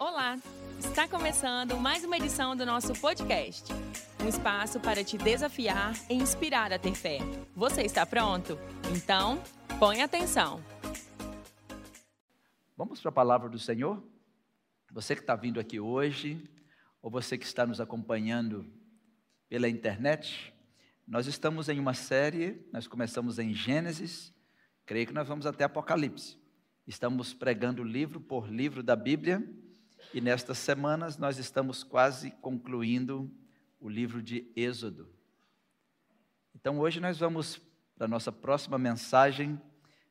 Olá! Está começando mais uma edição do nosso podcast. Um espaço para te desafiar e inspirar a ter fé. Você está pronto? Então, põe atenção. Vamos para a palavra do Senhor? Você que está vindo aqui hoje, ou você que está nos acompanhando pela internet, nós estamos em uma série, nós começamos em Gênesis, creio que nós vamos até Apocalipse. Estamos pregando livro por livro da Bíblia e nestas semanas nós estamos quase concluindo o livro de Êxodo. Então hoje nós vamos para a nossa próxima mensagem.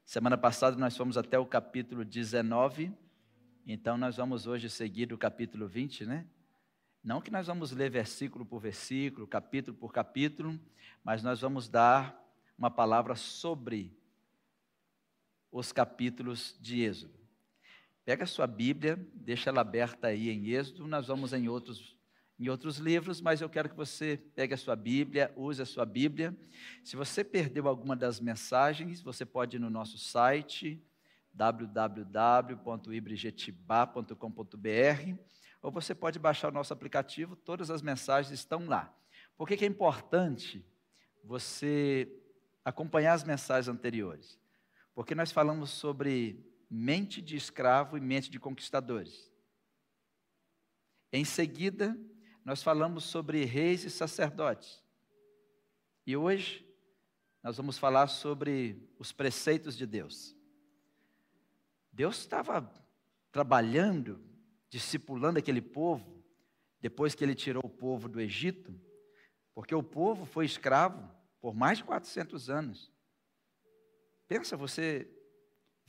Semana passada nós fomos até o capítulo 19, então nós vamos hoje seguir o capítulo 20, né? Não que nós vamos ler versículo por versículo, capítulo por capítulo, mas nós vamos dar uma palavra sobre os capítulos de Êxodo. Pega a sua Bíblia, deixa ela aberta aí em Êxodo, nós vamos em outros, em outros livros, mas eu quero que você pegue a sua Bíblia, use a sua Bíblia. Se você perdeu alguma das mensagens, você pode ir no nosso site www.ibrijetibá.com.br ou você pode baixar o nosso aplicativo, todas as mensagens estão lá. Por que, que é importante você acompanhar as mensagens anteriores? Porque nós falamos sobre mente de escravo e mente de conquistadores. Em seguida, nós falamos sobre reis e sacerdotes. E hoje, nós vamos falar sobre os preceitos de Deus. Deus estava trabalhando, discipulando aquele povo, depois que ele tirou o povo do Egito, porque o povo foi escravo por mais de 400 anos. Pensa você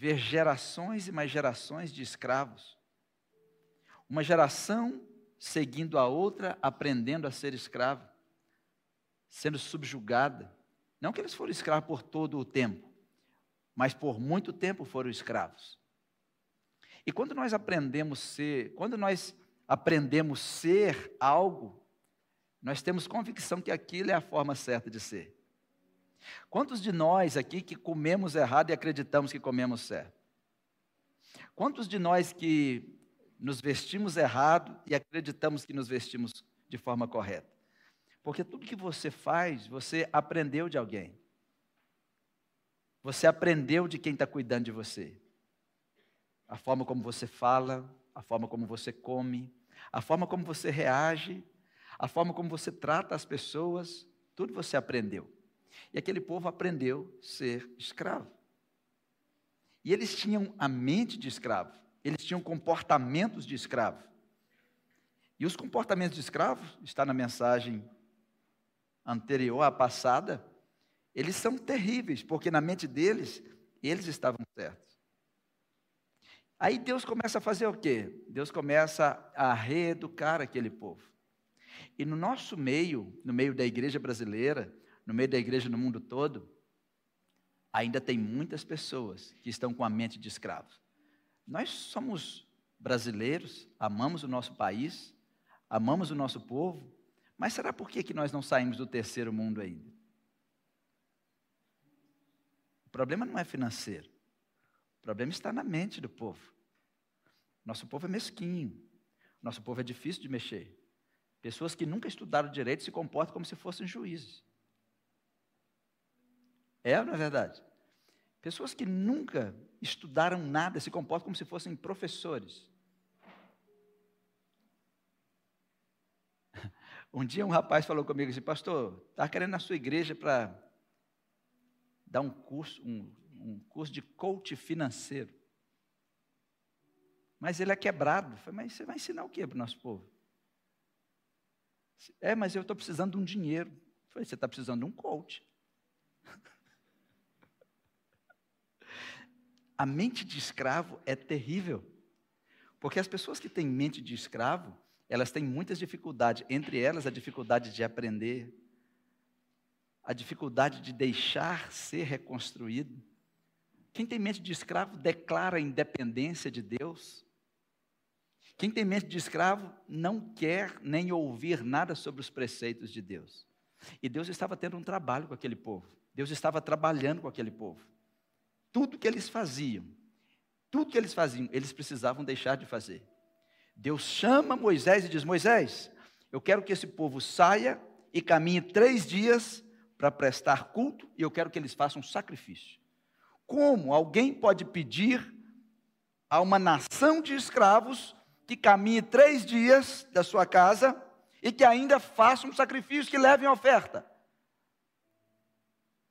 ver gerações e mais gerações de escravos. Uma geração seguindo a outra, aprendendo a ser escravo, sendo subjugada. Não que eles foram escravos por todo o tempo, mas por muito tempo foram escravos. E quando nós aprendemos ser, quando nós aprendemos ser algo, nós temos convicção que aquilo é a forma certa de ser. Quantos de nós aqui que comemos errado e acreditamos que comemos certo? Quantos de nós que nos vestimos errado e acreditamos que nos vestimos de forma correta? Porque tudo que você faz, você aprendeu de alguém. Você aprendeu de quem está cuidando de você. A forma como você fala, a forma como você come, a forma como você reage, a forma como você trata as pessoas, tudo você aprendeu. E aquele povo aprendeu a ser escravo. E eles tinham a mente de escravo, eles tinham comportamentos de escravo. E os comportamentos de escravo, está na mensagem anterior à passada, eles são terríveis, porque na mente deles, eles estavam certos. Aí Deus começa a fazer o quê? Deus começa a reeducar aquele povo. E no nosso meio, no meio da igreja brasileira, no meio da igreja no mundo todo, ainda tem muitas pessoas que estão com a mente de escravos. Nós somos brasileiros, amamos o nosso país, amamos o nosso povo, mas será por que, que nós não saímos do terceiro mundo ainda? O problema não é financeiro, o problema está na mente do povo. Nosso povo é mesquinho, nosso povo é difícil de mexer. Pessoas que nunca estudaram direito se comportam como se fossem juízes. É ou não é verdade? Pessoas que nunca estudaram nada se comportam como se fossem professores. Um dia um rapaz falou comigo assim, pastor, está querendo na sua igreja para dar um curso, um, um, curso de coach financeiro. Mas ele é quebrado. Falei, mas você vai ensinar o que para o nosso povo? É, mas eu estou precisando de um dinheiro. Eu falei, você está precisando de um coach. A mente de escravo é terrível. Porque as pessoas que têm mente de escravo, elas têm muitas dificuldades, entre elas a dificuldade de aprender, a dificuldade de deixar ser reconstruído. Quem tem mente de escravo declara a independência de Deus. Quem tem mente de escravo não quer nem ouvir nada sobre os preceitos de Deus. E Deus estava tendo um trabalho com aquele povo. Deus estava trabalhando com aquele povo. Tudo que eles faziam, tudo que eles faziam, eles precisavam deixar de fazer. Deus chama Moisés e diz: Moisés, eu quero que esse povo saia e caminhe três dias para prestar culto e eu quero que eles façam sacrifício. Como alguém pode pedir a uma nação de escravos que caminhe três dias da sua casa e que ainda faça um sacrifício que leve em oferta?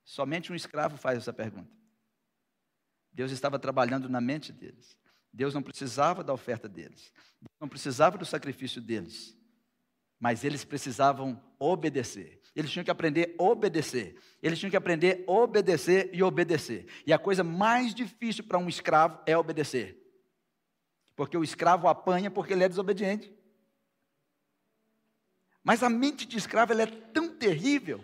Somente um escravo faz essa pergunta. Deus estava trabalhando na mente deles. Deus não precisava da oferta deles. Não precisava do sacrifício deles. Mas eles precisavam obedecer. Eles tinham que aprender a obedecer. Eles tinham que aprender a obedecer e obedecer. E a coisa mais difícil para um escravo é obedecer. Porque o escravo apanha porque ele é desobediente. Mas a mente de escravo é tão terrível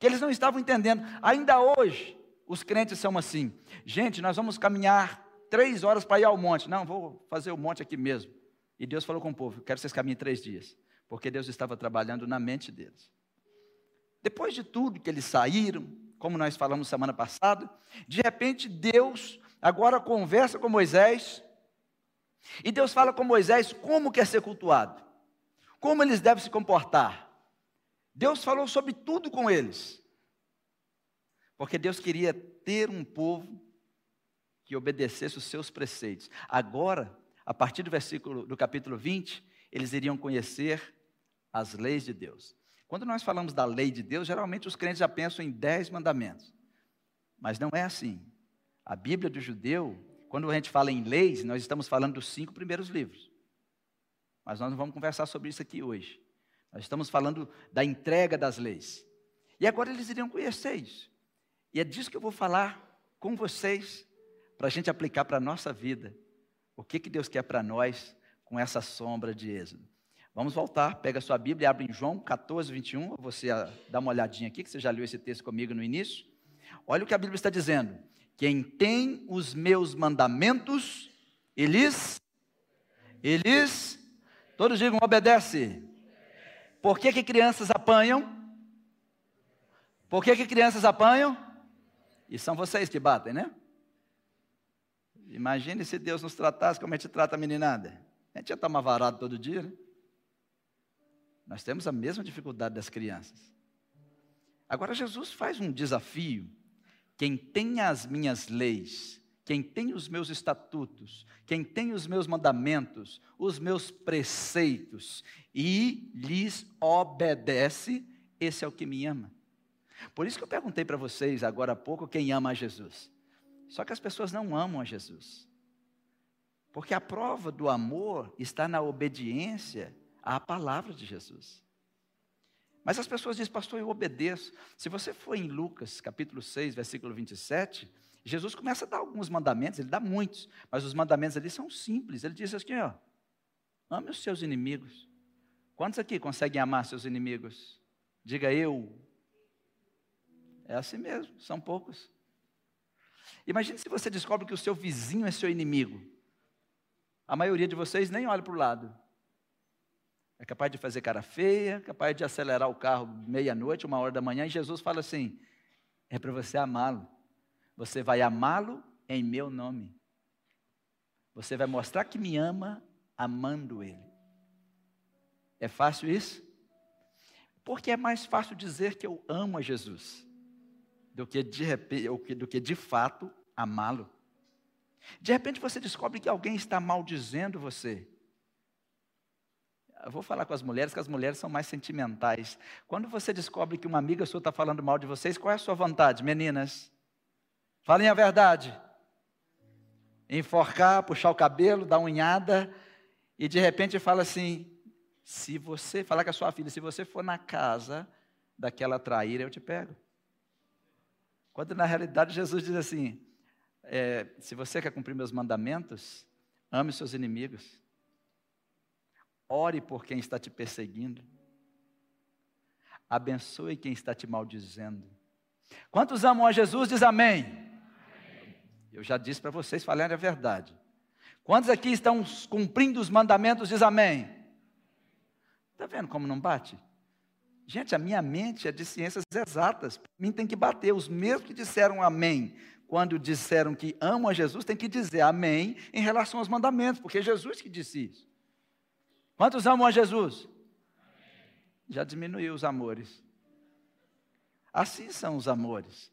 que eles não estavam entendendo. Ainda hoje, os crentes são assim: gente, nós vamos caminhar três horas para ir ao monte. Não, vou fazer o monte aqui mesmo. E Deus falou com o povo: quero que vocês caminhem três dias. Porque Deus estava trabalhando na mente deles. Depois de tudo que eles saíram, como nós falamos semana passada, de repente Deus agora conversa com Moisés. E Deus fala com Moisés como quer ser cultuado, como eles devem se comportar. Deus falou sobre tudo com eles. Porque Deus queria ter um povo que obedecesse os seus preceitos. Agora, a partir do versículo do capítulo 20, eles iriam conhecer as leis de Deus. Quando nós falamos da lei de Deus, geralmente os crentes já pensam em dez mandamentos. Mas não é assim. A Bíblia do judeu, quando a gente fala em leis, nós estamos falando dos cinco primeiros livros. Mas nós não vamos conversar sobre isso aqui hoje. Nós estamos falando da entrega das leis. E agora eles iriam conhecer isso. E é disso que eu vou falar com vocês, para a gente aplicar para a nossa vida. O que, que Deus quer para nós com essa sombra de Êxodo. Vamos voltar, pega a sua Bíblia e abre em João 14, 21. Você ah, dá uma olhadinha aqui, que você já leu esse texto comigo no início. Olha o que a Bíblia está dizendo. Quem tem os meus mandamentos, eles, eles, todos digam, obedece. Por que, que crianças apanham? Por que, que crianças apanham? E são vocês que batem, né? Imagine se Deus nos tratasse como a gente trata a meninada. A gente já está varado todo dia, né? Nós temos a mesma dificuldade das crianças. Agora, Jesus faz um desafio. Quem tem as minhas leis quem tem os meus estatutos, quem tem os meus mandamentos, os meus preceitos e lhes obedece, esse é o que me ama. Por isso que eu perguntei para vocês agora há pouco quem ama a Jesus. Só que as pessoas não amam a Jesus. Porque a prova do amor está na obediência à palavra de Jesus. Mas as pessoas dizem, pastor, eu obedeço. Se você for em Lucas, capítulo 6, versículo 27, Jesus começa a dar alguns mandamentos, ele dá muitos, mas os mandamentos ali são simples. Ele diz assim: ó, ame os seus inimigos. Quantos aqui conseguem amar seus inimigos? Diga eu. É assim mesmo, são poucos. Imagine se você descobre que o seu vizinho é seu inimigo. A maioria de vocês nem olha para o lado. É capaz de fazer cara feia, capaz de acelerar o carro meia-noite, uma hora da manhã, e Jesus fala assim: é para você amá-lo. Você vai amá-lo em meu nome. Você vai mostrar que me ama amando ele. É fácil isso? Porque é mais fácil dizer que eu amo a Jesus do que de, do que de fato amá-lo. De repente você descobre que alguém está maldizendo você. Eu vou falar com as mulheres, que as mulheres são mais sentimentais. Quando você descobre que uma amiga sua está falando mal de vocês, qual é a sua vontade, meninas? Falem a verdade. Enforcar, puxar o cabelo, dar unhada, e de repente fala assim: se você, falar com a sua filha, se você for na casa daquela traíra, eu te pego. Quando na realidade Jesus diz assim: é, se você quer cumprir meus mandamentos, ame seus inimigos, ore por quem está te perseguindo, abençoe quem está te maldizendo. Quantos amam a Jesus? Diz amém. Eu já disse para vocês falarem a verdade. Quantos aqui estão cumprindo os mandamentos? Diz amém. Está vendo como não bate? Gente, a minha mente é de ciências exatas. Para mim tem que bater. Os mesmos que disseram amém, quando disseram que amam a Jesus, tem que dizer amém em relação aos mandamentos, porque é Jesus que disse isso. Quantos amam a Jesus? Já diminuiu os amores. Assim são os amores.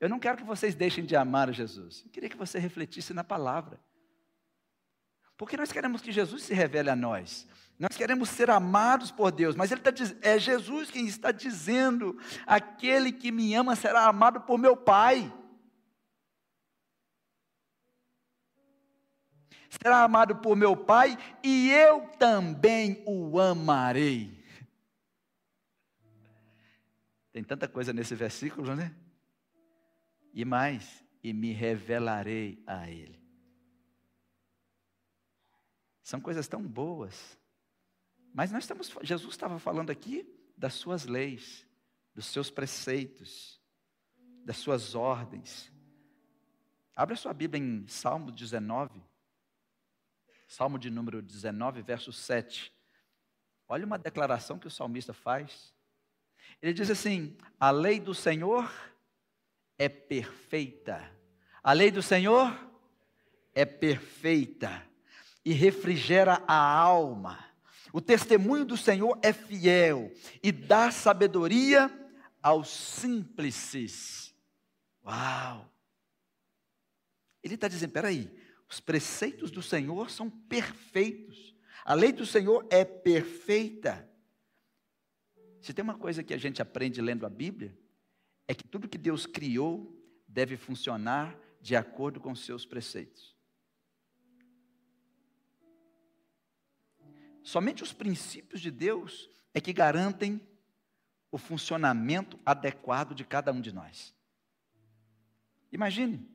Eu não quero que vocês deixem de amar a Jesus. Eu queria que você refletisse na palavra. Porque nós queremos que Jesus se revele a nós. Nós queremos ser amados por Deus, mas ele tá, é Jesus quem está dizendo: aquele que me ama será amado por meu Pai. Será amado por meu Pai e eu também o amarei. Tem tanta coisa nesse versículo, né? E mais, e me revelarei a Ele. São coisas tão boas. Mas nós estamos, Jesus estava falando aqui das suas leis, dos seus preceitos, das suas ordens. Abra sua Bíblia em Salmo 19. Salmo de número 19, verso 7. Olha uma declaração que o salmista faz. Ele diz assim: A lei do Senhor é perfeita. A lei do Senhor é perfeita e refrigera a alma. O testemunho do Senhor é fiel e dá sabedoria aos simples. Uau! Ele está dizendo: peraí, os preceitos do Senhor são perfeitos. A lei do Senhor é perfeita. Se tem uma coisa que a gente aprende lendo a Bíblia, é que tudo que Deus criou deve funcionar de acordo com os seus preceitos. Somente os princípios de Deus é que garantem o funcionamento adequado de cada um de nós. Imagine,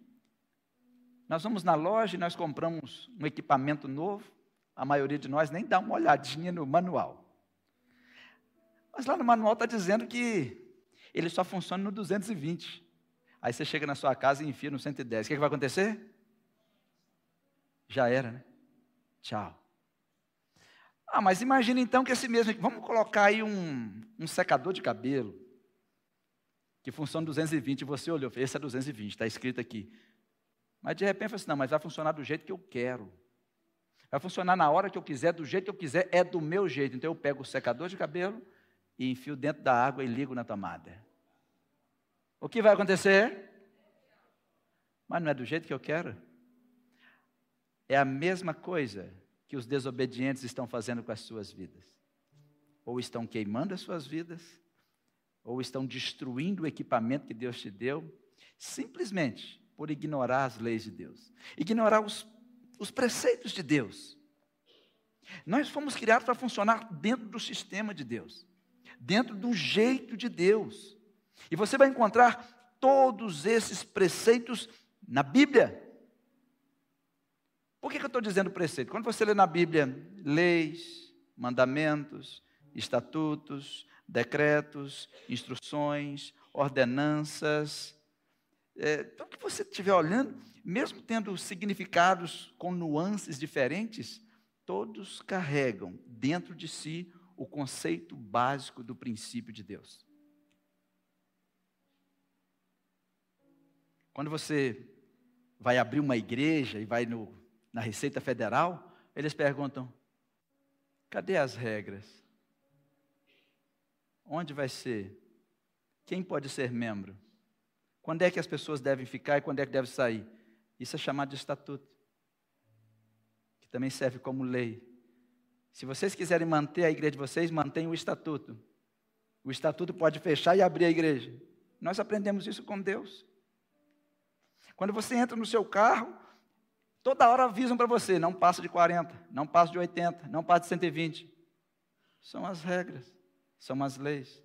nós vamos na loja e nós compramos um equipamento novo, a maioria de nós nem dá uma olhadinha no manual. Mas lá no manual está dizendo que ele só funciona no 220. Aí você chega na sua casa e enfia no 110. O que, é que vai acontecer? Já era, né? Tchau. Ah, mas imagina então que esse mesmo. Vamos colocar aí um, um secador de cabelo. Que funciona 220. E você olhou, esse é 220, está escrito aqui. Mas de repente, assim, não, mas vai funcionar do jeito que eu quero. Vai funcionar na hora que eu quiser, do jeito que eu quiser, é do meu jeito. Então eu pego o secador de cabelo e enfio dentro da água e ligo na tomada. O que vai acontecer? Mas não é do jeito que eu quero. É a mesma coisa que os desobedientes estão fazendo com as suas vidas. Ou estão queimando as suas vidas, ou estão destruindo o equipamento que Deus te deu, simplesmente por ignorar as leis de Deus, ignorar os, os preceitos de Deus. Nós fomos criados para funcionar dentro do sistema de Deus, dentro do jeito de Deus. E você vai encontrar todos esses preceitos na Bíblia. Por que, que eu estou dizendo preceito? Quando você lê na Bíblia leis, mandamentos, estatutos, decretos, instruções, ordenanças, é, então, que você estiver olhando, mesmo tendo significados com nuances diferentes, todos carregam dentro de si o conceito básico do princípio de Deus. Quando você vai abrir uma igreja e vai no, na Receita Federal, eles perguntam: cadê as regras? Onde vai ser? Quem pode ser membro? Quando é que as pessoas devem ficar e quando é que devem sair? Isso é chamado de estatuto, que também serve como lei. Se vocês quiserem manter a igreja de vocês, mantenham o estatuto. O estatuto pode fechar e abrir a igreja. Nós aprendemos isso com Deus. Quando você entra no seu carro, toda hora avisam para você: não passa de 40, não passa de 80, não passa de 120. São as regras, são as leis.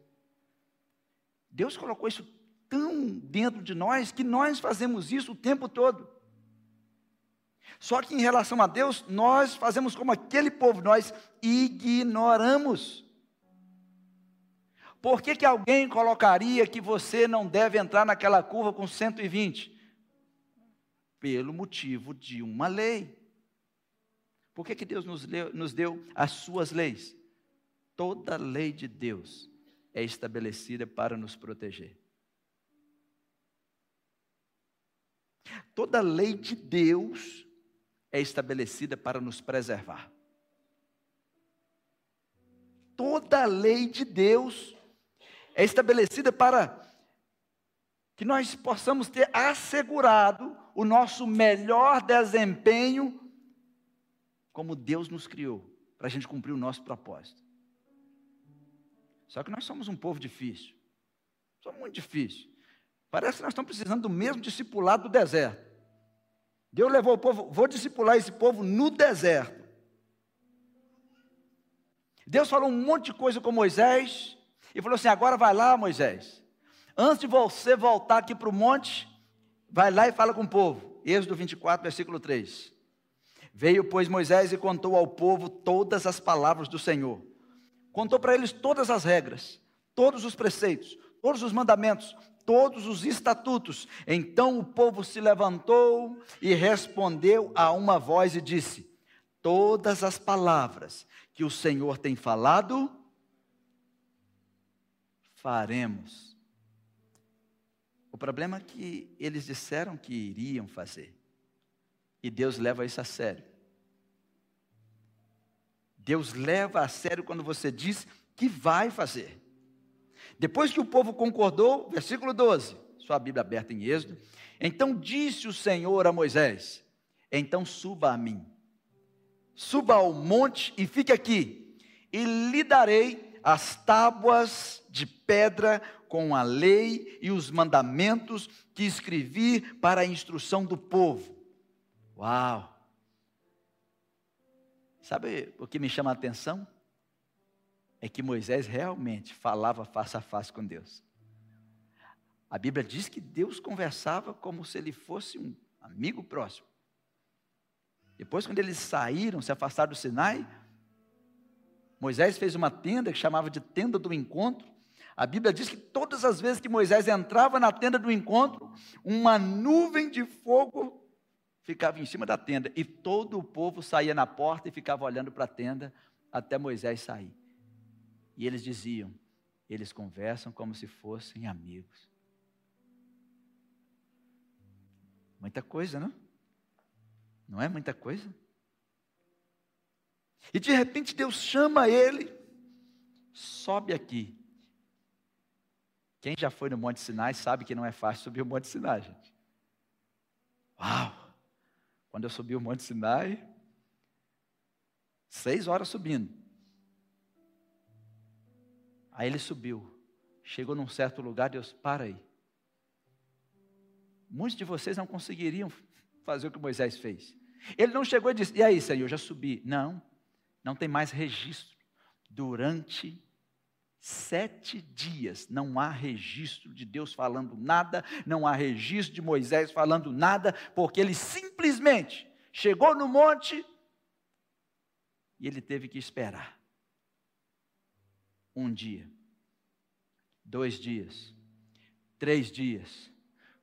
Deus colocou isso tão dentro de nós que nós fazemos isso o tempo todo. Só que em relação a Deus, nós fazemos como aquele povo, nós ignoramos. Por que, que alguém colocaria que você não deve entrar naquela curva com 120? Pelo motivo de uma lei. Por que, que Deus nos, nos deu as suas leis? Toda lei de Deus é estabelecida para nos proteger. Toda lei de Deus é estabelecida para nos preservar. toda lei de Deus é estabelecida para que nós possamos ter assegurado o nosso melhor desempenho como Deus nos criou, para a gente cumprir o nosso propósito. Só que nós somos um povo difícil. Somos muito difícil. Parece que nós estamos precisando do mesmo discipulado do deserto. Deus levou o povo, vou discipular esse povo no deserto. Deus falou um monte de coisa com Moisés e falou assim: agora vai lá, Moisés. Antes de você voltar aqui para o monte, vai lá e fala com o povo. Êxodo 24, versículo 3. Veio, pois, Moisés e contou ao povo todas as palavras do Senhor. Contou para eles todas as regras, todos os preceitos, todos os mandamentos, todos os estatutos. Então o povo se levantou e respondeu a uma voz e disse: Todas as palavras que o Senhor tem falado, faremos. O problema é que eles disseram que iriam fazer. E Deus leva isso a sério. Deus leva a sério quando você diz que vai fazer. Depois que o povo concordou, versículo 12, sua Bíblia aberta em Êxodo, então disse o Senhor a Moisés: Então suba a mim suba ao monte e fique aqui, e lhe darei as tábuas de pedra com a lei e os mandamentos que escrevi para a instrução do povo. Uau! Sabe o que me chama a atenção? É que Moisés realmente falava face a face com Deus. A Bíblia diz que Deus conversava como se ele fosse um amigo próximo. Depois, quando eles saíram, se afastaram do Sinai, Moisés fez uma tenda que chamava de tenda do encontro. A Bíblia diz que todas as vezes que Moisés entrava na tenda do encontro, uma nuvem de fogo ficava em cima da tenda e todo o povo saía na porta e ficava olhando para a tenda até Moisés sair. E eles diziam: eles conversam como se fossem amigos. Muita coisa, não? Não é muita coisa? E de repente Deus chama ele, sobe aqui. Quem já foi no Monte Sinai sabe que não é fácil subir o Monte Sinai, gente. Uau! Quando eu subi o Monte Sinai, seis horas subindo. Aí ele subiu, chegou num certo lugar, Deus, para aí. Muitos de vocês não conseguiriam fazer o que Moisés fez. Ele não chegou e disse: E aí, Senhor, já subi. Não, não tem mais registro. Durante sete dias não há registro de Deus falando nada, não há registro de Moisés falando nada, porque ele simplesmente chegou no monte e ele teve que esperar. Um dia, dois dias, três dias,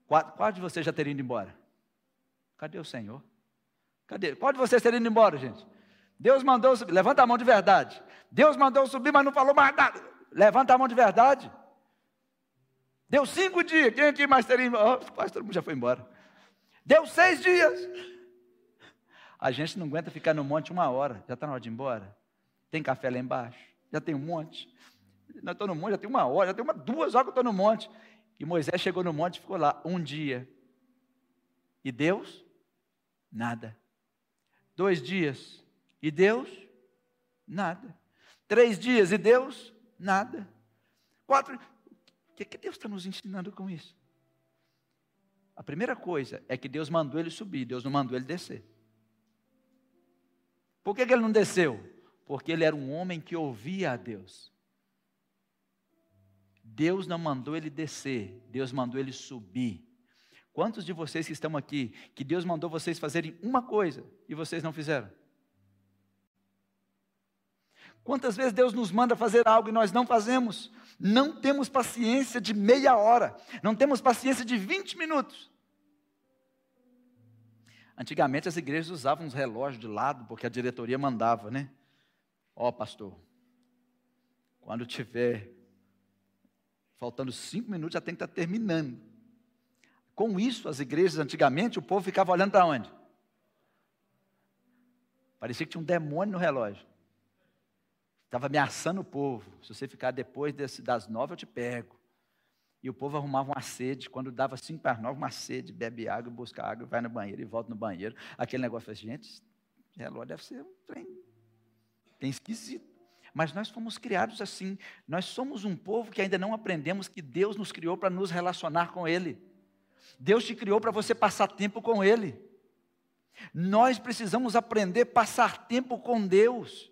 quatro, quatro de vocês já teriam ido embora. Cadê o Senhor? Cadê? Qual de vocês terem ido embora, gente? Deus mandou subir. Levanta a mão de verdade. Deus mandou subir, mas não falou mais nada. Levanta a mão de verdade. Deu cinco dias. Quem aqui mais teria? Oh, quase todo mundo já foi embora. Deu seis dias. A gente não aguenta ficar no monte uma hora. Já está na hora de ir embora. Tem café lá embaixo. Já tem um monte. Nós estou no monte, já tem uma hora, já tem uma, duas horas que eu estou no monte. E Moisés chegou no monte e ficou lá um dia. E Deus Nada. Dois dias e Deus? Nada. Três dias e Deus? Nada. Quatro. O que, que Deus está nos ensinando com isso? A primeira coisa é que Deus mandou ele subir, Deus não mandou ele descer. Por que, que ele não desceu? Porque ele era um homem que ouvia a Deus. Deus não mandou ele descer, Deus mandou ele subir. Quantos de vocês que estão aqui, que Deus mandou vocês fazerem uma coisa e vocês não fizeram? Quantas vezes Deus nos manda fazer algo e nós não fazemos? Não temos paciência de meia hora, não temos paciência de 20 minutos. Antigamente as igrejas usavam uns relógios de lado, porque a diretoria mandava, né? Ó, oh, pastor, quando tiver faltando cinco minutos, já tem que estar terminando. Com isso, as igrejas antigamente, o povo ficava olhando para onde? Parecia que tinha um demônio no relógio. Estava ameaçando o povo. Se você ficar depois desse, das nove, eu te pego. E o povo arrumava uma sede. Quando dava cinco para nove, uma sede, bebe água, busca água, vai no banheiro e volta no banheiro. Aquele negócio, assim, gente, relógio deve ser um trem, tem esquisito. Mas nós fomos criados assim. Nós somos um povo que ainda não aprendemos que Deus nos criou para nos relacionar com Ele. Deus te criou para você passar tempo com Ele. Nós precisamos aprender a passar tempo com Deus.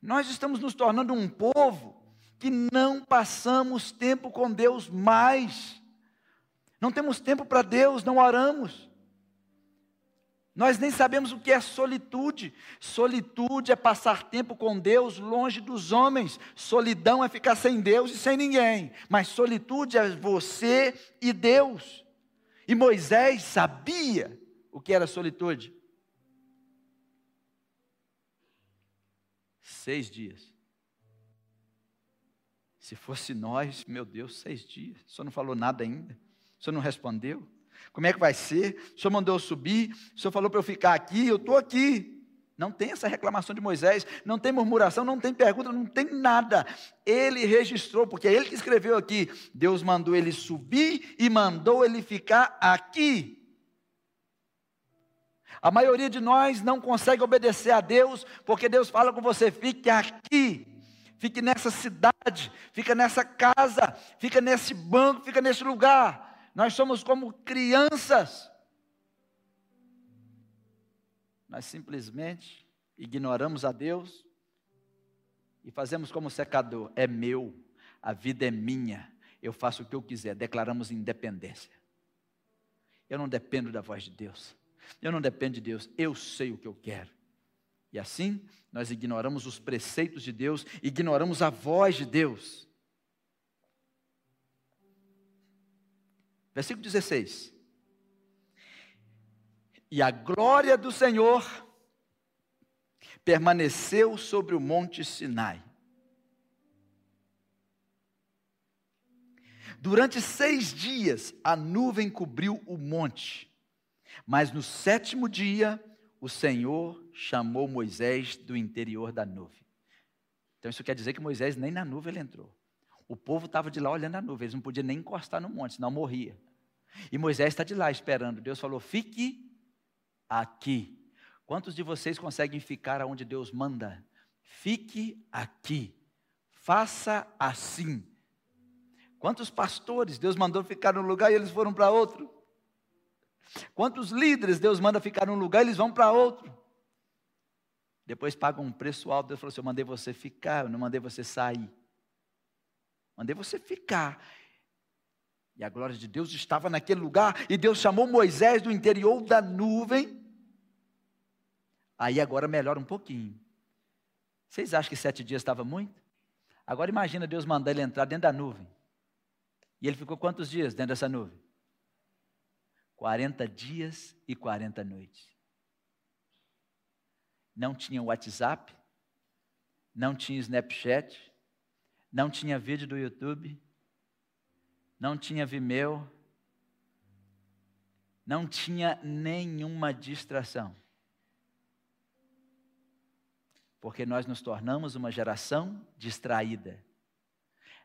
Nós estamos nos tornando um povo que não passamos tempo com Deus mais. Não temos tempo para Deus, não oramos. Nós nem sabemos o que é solitude. Solitude é passar tempo com Deus longe dos homens. Solidão é ficar sem Deus e sem ninguém. Mas solitude é você e Deus. E Moisés sabia o que era solitude. Seis dias. Se fosse nós, meu Deus, seis dias. O senhor não falou nada ainda? O senhor não respondeu? Como é que vai ser? O senhor mandou eu subir, o senhor falou para eu ficar aqui, eu estou aqui. Não tem essa reclamação de Moisés, não tem murmuração, não tem pergunta, não tem nada. Ele registrou, porque é ele que escreveu aqui. Deus mandou ele subir e mandou ele ficar aqui. A maioria de nós não consegue obedecer a Deus, porque Deus fala com você: fique aqui fique nessa cidade, fica nessa casa, fica nesse banco, fica nesse lugar. Nós somos como crianças. Nós simplesmente ignoramos a Deus e fazemos como secador: é meu, a vida é minha, eu faço o que eu quiser, declaramos independência. Eu não dependo da voz de Deus, eu não dependo de Deus, eu sei o que eu quero. E assim, nós ignoramos os preceitos de Deus, ignoramos a voz de Deus. Versículo 16. E a glória do Senhor permaneceu sobre o monte Sinai. Durante seis dias a nuvem cobriu o monte, mas no sétimo dia o Senhor chamou Moisés do interior da nuvem. Então isso quer dizer que Moisés nem na nuvem ele entrou. O povo estava de lá olhando a nuvem, eles não podiam nem encostar no monte, senão morria. E Moisés está de lá esperando. Deus falou: fique aqui. Quantos de vocês conseguem ficar aonde Deus manda? Fique aqui. Faça assim. Quantos pastores Deus mandou ficar num lugar e eles foram para outro? Quantos líderes Deus manda ficar num lugar, eles vão para outro. Depois pagam um preço alto. Deus falou assim: Eu mandei você ficar, eu não mandei você sair. Mandei você ficar. E a glória de Deus estava naquele lugar. E Deus chamou Moisés do interior da nuvem. Aí agora melhora um pouquinho. Vocês acham que sete dias estava muito? Agora imagina Deus mandar ele entrar dentro da nuvem. E ele ficou quantos dias dentro dessa nuvem? 40 dias e 40 noites. Não tinha WhatsApp, não tinha Snapchat, não tinha vídeo do YouTube, não tinha Vimeo, não tinha nenhuma distração. Porque nós nos tornamos uma geração distraída.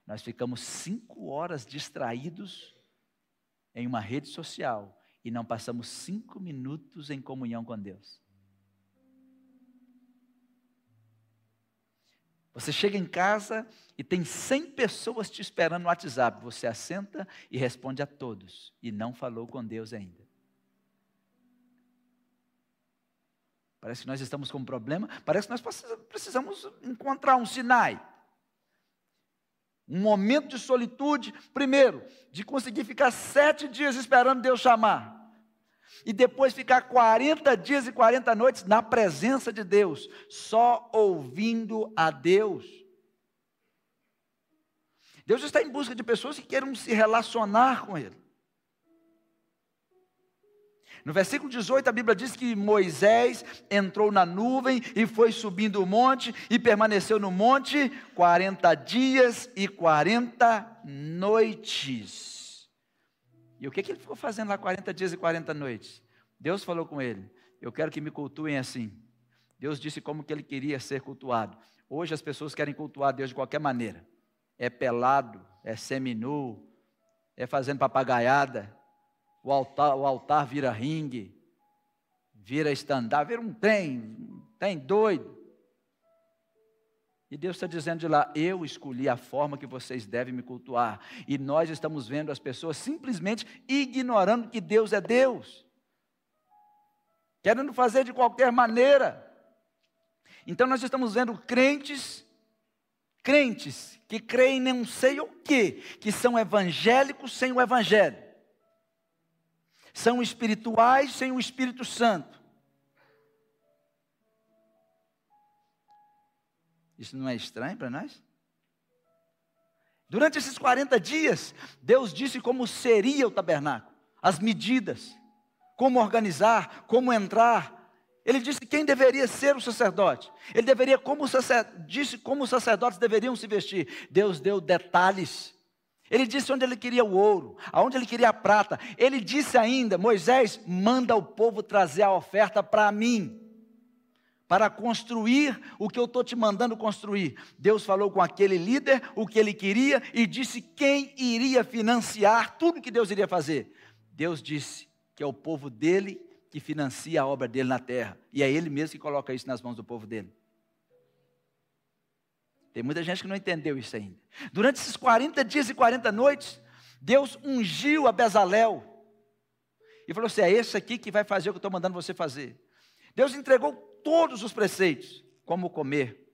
Nós ficamos cinco horas distraídos em uma rede social e não passamos cinco minutos em comunhão com Deus. Você chega em casa e tem 100 pessoas te esperando no WhatsApp. Você assenta e responde a todos. E não falou com Deus ainda. Parece que nós estamos com um problema. Parece que nós precisamos encontrar um Sinai. Um momento de solitude, primeiro, de conseguir ficar sete dias esperando Deus chamar. E depois ficar 40 dias e 40 noites na presença de Deus, só ouvindo a Deus. Deus está em busca de pessoas que queiram se relacionar com Ele. No versículo 18, a Bíblia diz que Moisés entrou na nuvem e foi subindo o monte e permaneceu no monte 40 dias e 40 noites. E o que, que ele ficou fazendo lá 40 dias e 40 noites? Deus falou com ele: Eu quero que me cultuem assim. Deus disse como que ele queria ser cultuado. Hoje as pessoas querem cultuar Deus de qualquer maneira. É pelado, é seminu, é fazendo papagaiada, o altar, o altar vira ringue, vira estandar, vira um trem, tem doido. E Deus está dizendo de lá: eu escolhi a forma que vocês devem me cultuar. E nós estamos vendo as pessoas simplesmente ignorando que Deus é Deus, querendo fazer de qualquer maneira. Então nós estamos vendo crentes, crentes que creem em não sei o que, que são evangélicos sem o evangelho, são espirituais sem o Espírito Santo Isso não é estranho para nós? Durante esses 40 dias, Deus disse como seria o tabernáculo, as medidas, como organizar, como entrar. Ele disse quem deveria ser o sacerdote. Ele deveria, como disse como os sacerdotes deveriam se vestir. Deus deu detalhes. Ele disse onde ele queria o ouro, aonde ele queria a prata. Ele disse ainda: Moisés, manda o povo trazer a oferta para mim para construir o que eu estou te mandando construir. Deus falou com aquele líder o que ele queria e disse quem iria financiar tudo que Deus iria fazer. Deus disse que é o povo dele que financia a obra dele na terra. E é ele mesmo que coloca isso nas mãos do povo dele. Tem muita gente que não entendeu isso ainda. Durante esses 40 dias e 40 noites, Deus ungiu a Bezalel. E falou assim: é esse aqui que vai fazer o que eu estou mandando você fazer. Deus entregou todos os preceitos: como comer,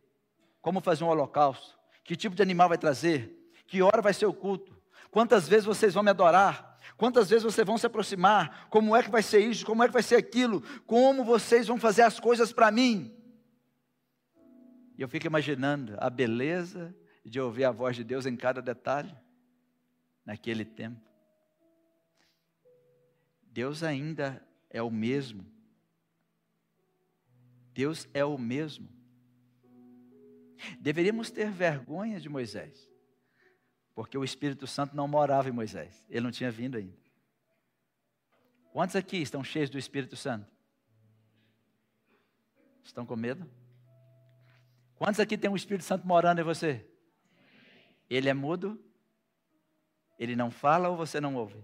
como fazer um holocausto, que tipo de animal vai trazer, que hora vai ser o culto, quantas vezes vocês vão me adorar, quantas vezes vocês vão se aproximar, como é que vai ser isso, como é que vai ser aquilo, como vocês vão fazer as coisas para mim. E eu fico imaginando a beleza de ouvir a voz de Deus em cada detalhe, naquele tempo. Deus ainda é o mesmo Deus é o mesmo. Deveríamos ter vergonha de Moisés, porque o Espírito Santo não morava em Moisés, ele não tinha vindo ainda. Quantos aqui estão cheios do Espírito Santo? Estão com medo? Quantos aqui tem o Espírito Santo morando em você? Ele é mudo? Ele não fala ou você não ouve?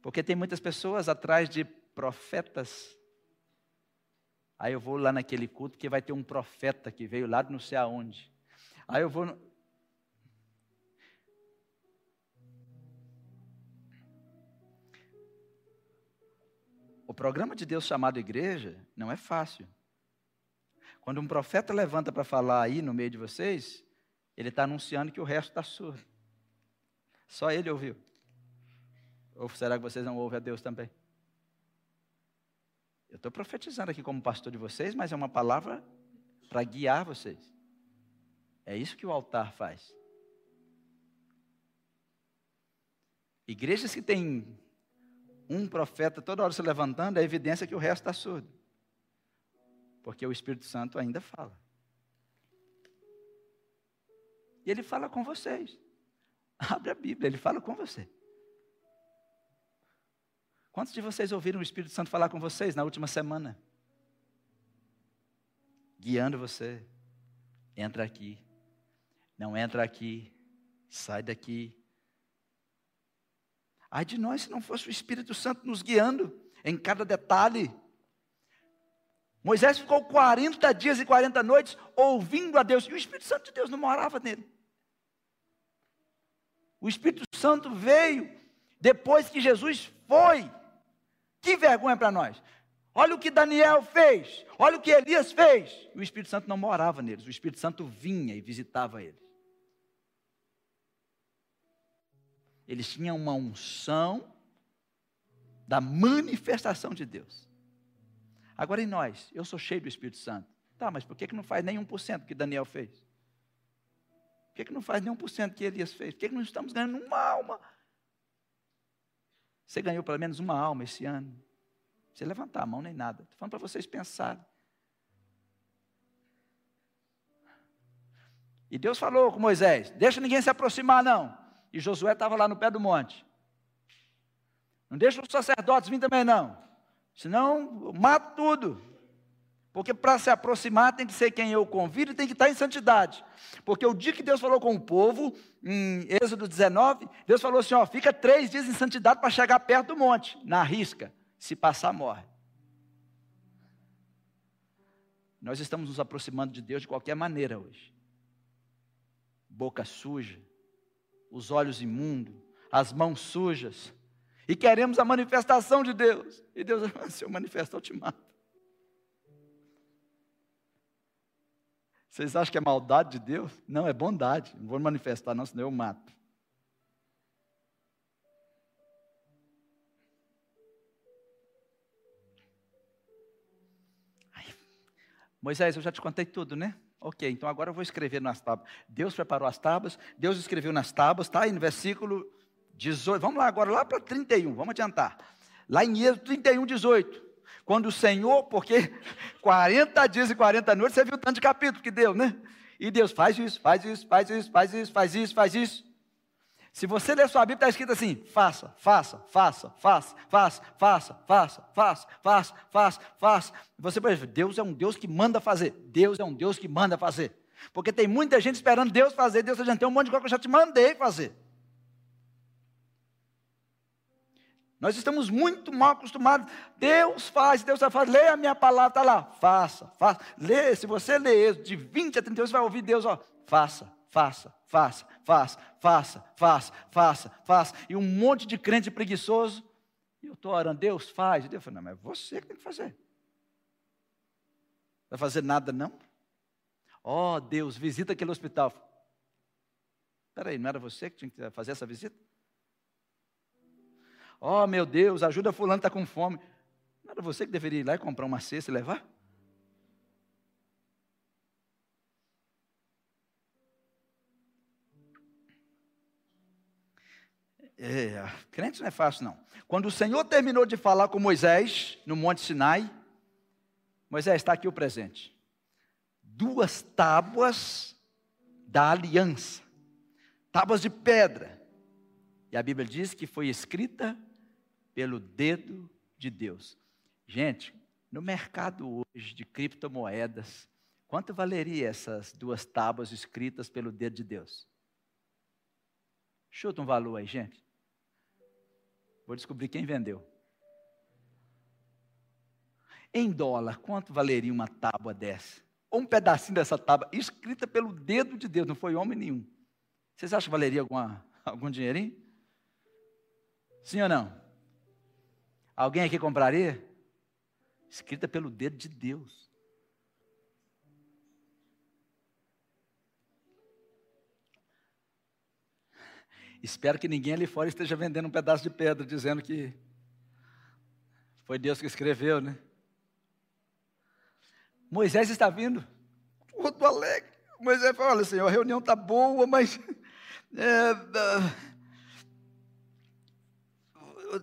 Porque tem muitas pessoas atrás de profetas Aí eu vou lá naquele culto que vai ter um profeta que veio lá de não sei aonde. Aí eu vou. No... O programa de Deus chamado igreja não é fácil. Quando um profeta levanta para falar aí no meio de vocês, ele está anunciando que o resto está surdo. Só ele ouviu. Ou será que vocês não ouvem a Deus também? Eu estou profetizando aqui como pastor de vocês, mas é uma palavra para guiar vocês. É isso que o altar faz. Igrejas que têm um profeta toda hora se levantando, é evidência que o resto está surdo. Porque o Espírito Santo ainda fala. E ele fala com vocês. Abre a Bíblia, ele fala com você. Quantos de vocês ouviram o Espírito Santo falar com vocês na última semana? Guiando você. Entra aqui. Não entra aqui. Sai daqui. Ai de nós se não fosse o Espírito Santo nos guiando em cada detalhe. Moisés ficou 40 dias e 40 noites ouvindo a Deus, e o Espírito Santo de Deus não morava nele. O Espírito Santo veio depois que Jesus foi que vergonha para nós. Olha o que Daniel fez, olha o que Elias fez. O Espírito Santo não morava neles, o Espírito Santo vinha e visitava eles. Eles tinham uma unção da manifestação de Deus. Agora em nós, eu sou cheio do Espírito Santo. Tá, mas por que, que não faz nem 1% que Daniel fez? Por que, que não faz nem 1% que Elias fez? Por que, que não estamos ganhando uma alma? Você ganhou pelo menos uma alma esse ano? Você levantar a mão nem nada. Estou falando para vocês pensarem. E Deus falou com Moisés: Deixa ninguém se aproximar, não. E Josué estava lá no pé do monte. Não deixa os sacerdotes vir também, não. Senão, mato tudo. Porque para se aproximar tem que ser quem eu convido e tem que estar em santidade. Porque o dia que Deus falou com o povo, em Êxodo 19, Deus falou assim: ó, fica três dias em santidade para chegar perto do monte, na risca. Se passar, morre. Nós estamos nos aproximando de Deus de qualquer maneira hoje. Boca suja, os olhos imundos, as mãos sujas, e queremos a manifestação de Deus. E Deus, se eu manifestar, eu te mato. Vocês acham que é maldade de Deus? Não, é bondade. Não vou manifestar, não, senão eu mato. Moisés, eu já te contei tudo, né? Ok, então agora eu vou escrever nas tábuas. Deus preparou as tábuas, Deus escreveu nas tábuas, está aí no versículo 18. Vamos lá agora, lá para 31, vamos adiantar. Lá em Êxodo 31, 18. Quando o Senhor, porque 40 dias e 40 noites, você viu o tanto de capítulo que deu, né? E Deus faz isso, faz isso, faz isso, faz isso, faz isso, faz isso. Se você ler sua Bíblia, está escrito assim: faça, faça, faça, faça, faça, faça, faça, faça, faça, faça, faça. Você dizer, Deus é um Deus que manda fazer. Deus é um Deus que manda fazer. Porque tem muita gente esperando Deus fazer. Deus tem um monte de coisa que eu já te mandei fazer. Nós estamos muito mal acostumados. Deus faz, Deus faz. Leia a minha palavra, está lá. Faça, faça. Lê, se você ler de 20 a 31, você vai ouvir Deus, ó. Faça, faça, faça, faça, faça, faça, faça, faça. E um monte de crente preguiçoso. E eu estou orando, Deus faz. Deus fala, não, mas é você que tem que fazer. Vai fazer nada, não? Ó oh, Deus, visita aquele hospital. Espera aí, não era você que tinha que fazer essa visita? Oh, meu Deus, ajuda fulano está com fome. Não era você que deveria ir lá e comprar uma cesta e levar? É, crente não é fácil, não. Quando o Senhor terminou de falar com Moisés no Monte Sinai, Moisés está aqui o presente. Duas tábuas da aliança, tábuas de pedra. E a Bíblia diz que foi escrita pelo dedo de Deus. Gente, no mercado hoje de criptomoedas, quanto valeria essas duas tábuas escritas pelo dedo de Deus? Chuta um valor aí, gente. Vou descobrir quem vendeu. Em dólar, quanto valeria uma tábua dessa? Ou um pedacinho dessa tábua, escrita pelo dedo de Deus, não foi homem nenhum. Vocês acham que valeria alguma, algum dinheirinho? Sim ou não? Alguém aqui compraria? Escrita pelo dedo de Deus. Espero que ninguém ali fora esteja vendendo um pedaço de pedra, dizendo que foi Deus que escreveu, né? Moisés está vindo, todo alegre. Moisés fala: olha, Senhor, a reunião está boa, mas. É,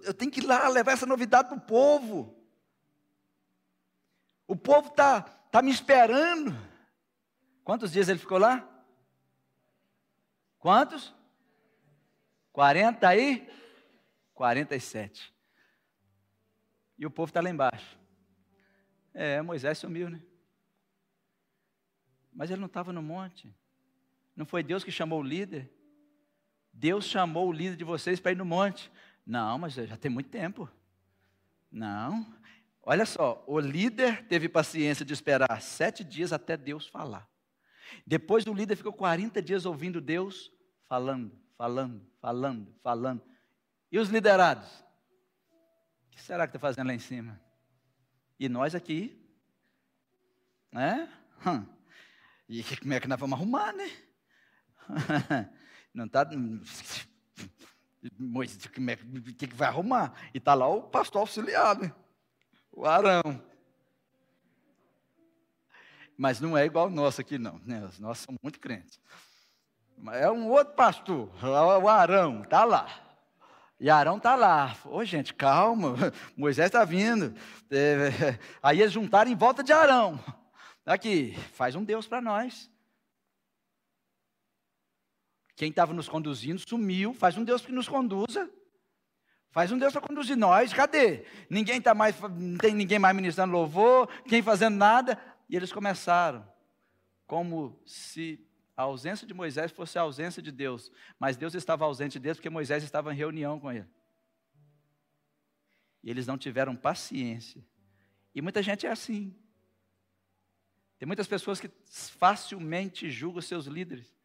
eu tenho que ir lá levar essa novidade para o povo. O povo está tá me esperando. Quantos dias ele ficou lá? Quantos? 40 e 47. E o povo está lá embaixo. É, Moisés sumiu, né? Mas ele não estava no monte. Não foi Deus que chamou o líder? Deus chamou o líder de vocês para ir no monte. Não, mas já tem muito tempo. Não. Olha só, o líder teve paciência de esperar sete dias até Deus falar. Depois o líder ficou 40 dias ouvindo Deus falando falando, falando, falando. E os liderados? O que será que está fazendo lá em cima? E nós aqui? Né? E como é que nós vamos arrumar, né? Não está. Moisés, como é que, que vai arrumar? E está lá o pastor auxiliar, né? O Arão. Mas não é igual o nosso aqui, não. Né? Nós somos muito crentes. É um outro pastor, o Arão, está lá. E Arão está lá. Ô, gente, calma, Moisés está vindo. É, aí eles juntaram em volta de Arão. Aqui, faz um Deus para nós. Quem estava nos conduzindo sumiu, faz um Deus que nos conduza. Faz um Deus para conduzir nós, cadê? Ninguém tá mais, não tem ninguém mais ministrando louvor, quem fazendo nada. E eles começaram, como se a ausência de Moisés fosse a ausência de Deus. Mas Deus estava ausente deles porque Moisés estava em reunião com ele. E eles não tiveram paciência. E muita gente é assim. Tem muitas pessoas que facilmente julgam seus líderes.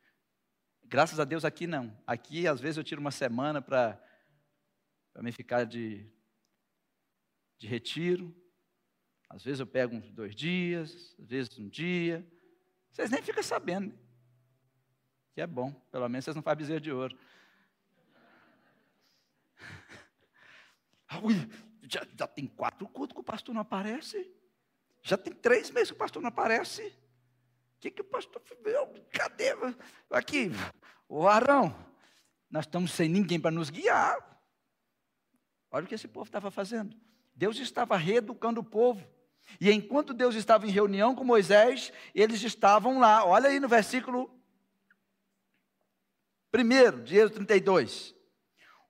Graças a Deus aqui não. Aqui, às vezes, eu tiro uma semana para me ficar de, de retiro. Às vezes eu pego uns dois dias, às vezes um dia. Vocês nem ficam sabendo. Que é bom, pelo menos vocês não fazem bezerro de ouro. Ui, já, já tem quatro cultos que o pastor não aparece. Já tem três meses que o pastor não aparece. Que, que o pastor fez? Cadê? Aqui, o Arão, nós estamos sem ninguém para nos guiar. Olha o que esse povo estava fazendo. Deus estava reeducando o povo. E enquanto Deus estava em reunião com Moisés, eles estavam lá. Olha aí no versículo 1 de Êxodo 32.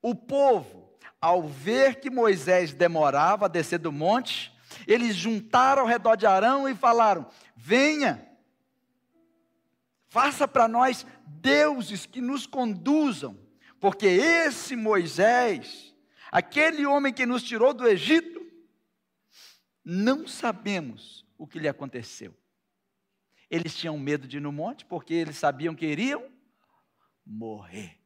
O povo, ao ver que Moisés demorava a descer do monte, eles juntaram ao redor de Arão e falaram: Venha, faça para nós deuses que nos conduzam, porque esse Moisés, aquele homem que nos tirou do Egito, não sabemos o que lhe aconteceu. Eles tinham medo de ir no monte, porque eles sabiam que iriam morrer.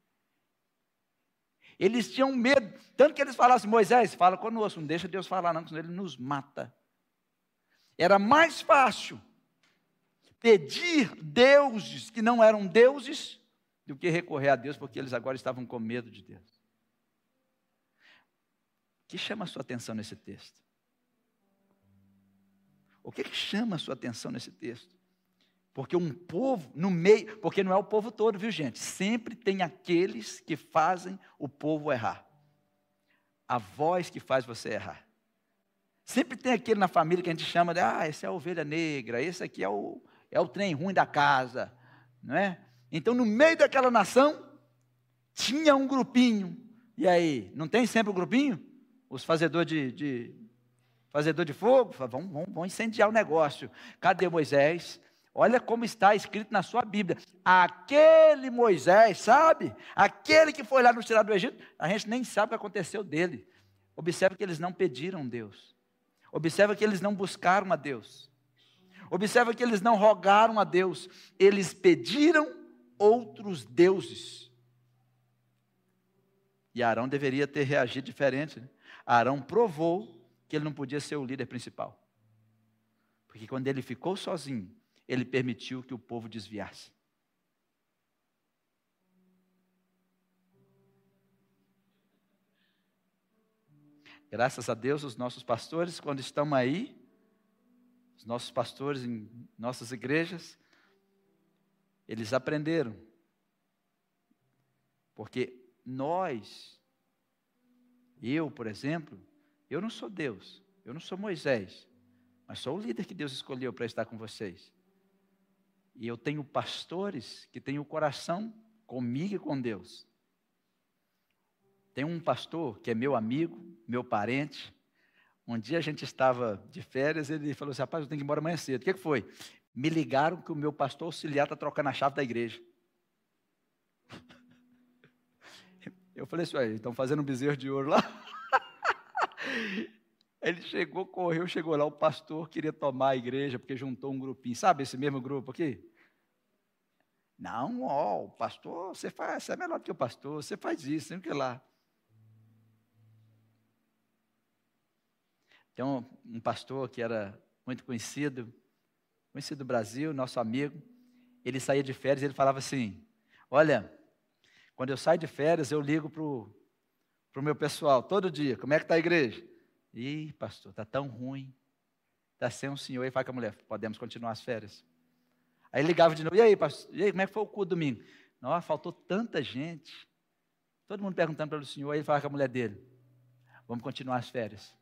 Eles tinham medo, tanto que eles falavam assim, Moisés, fala conosco, não deixa Deus falar não, senão ele nos mata. Era mais fácil pedir deuses que não eram deuses do que recorrer a Deus, porque eles agora estavam com medo de Deus. O que chama a sua atenção nesse texto? O que, que chama a sua atenção nesse texto? Porque um povo, no meio, porque não é o povo todo, viu gente? Sempre tem aqueles que fazem o povo errar. A voz que faz você errar. Sempre tem aquele na família que a gente chama de, ah, esse é a ovelha negra, esse aqui é o, é o trem ruim da casa, não é? Então, no meio daquela nação, tinha um grupinho. E aí, não tem sempre o um grupinho? Os fazedores de, de, fazedor de fogo, vamos, vamos, vamos incendiar o negócio. Cadê Moisés? Olha como está escrito na sua Bíblia. Aquele Moisés, sabe? Aquele que foi lá nos tirar do Egito, a gente nem sabe o que aconteceu dele. Observe que eles não pediram Deus. Observe que eles não buscaram a Deus. Observe que eles não rogaram a Deus. Eles pediram outros deuses. E Arão deveria ter reagido diferente. Né? Arão provou que ele não podia ser o líder principal. Porque quando ele ficou sozinho, ele permitiu que o povo desviasse. Graças a Deus, os nossos pastores, quando estão aí, os nossos pastores em nossas igrejas, eles aprenderam. Porque nós, eu, por exemplo, eu não sou Deus, eu não sou Moisés, mas sou o líder que Deus escolheu para estar com vocês. E eu tenho pastores que têm o coração comigo e com Deus. Tem um pastor que é meu amigo, meu parente. Um dia a gente estava de férias, ele falou assim: rapaz, eu tenho que ir embora amanhã cedo. O que, que foi? Me ligaram que o meu pastor auxiliar está trocando a chave da igreja. Eu falei assim: estão fazendo um bezerro de ouro lá. Ele chegou, correu, chegou lá, o pastor queria tomar a igreja, porque juntou um grupinho. Sabe esse mesmo grupo aqui? Não, ó, o pastor, você faz, você é melhor do que o pastor, você faz isso, tem que lá. Tem um, um pastor que era muito conhecido, conhecido do Brasil, nosso amigo. Ele saía de férias e ele falava assim: Olha, quando eu saio de férias, eu ligo para o meu pessoal todo dia: Como é que está a igreja? Ih, pastor, está tão ruim. Está sem um senhor. E fala com a mulher: Podemos continuar as férias. Aí ligava de novo: E aí, pastor? E aí, como é que foi o culto domingo? Nossa, faltou tanta gente. Todo mundo perguntando pelo senhor. Aí ele falava com a mulher dele: Vamos continuar as férias.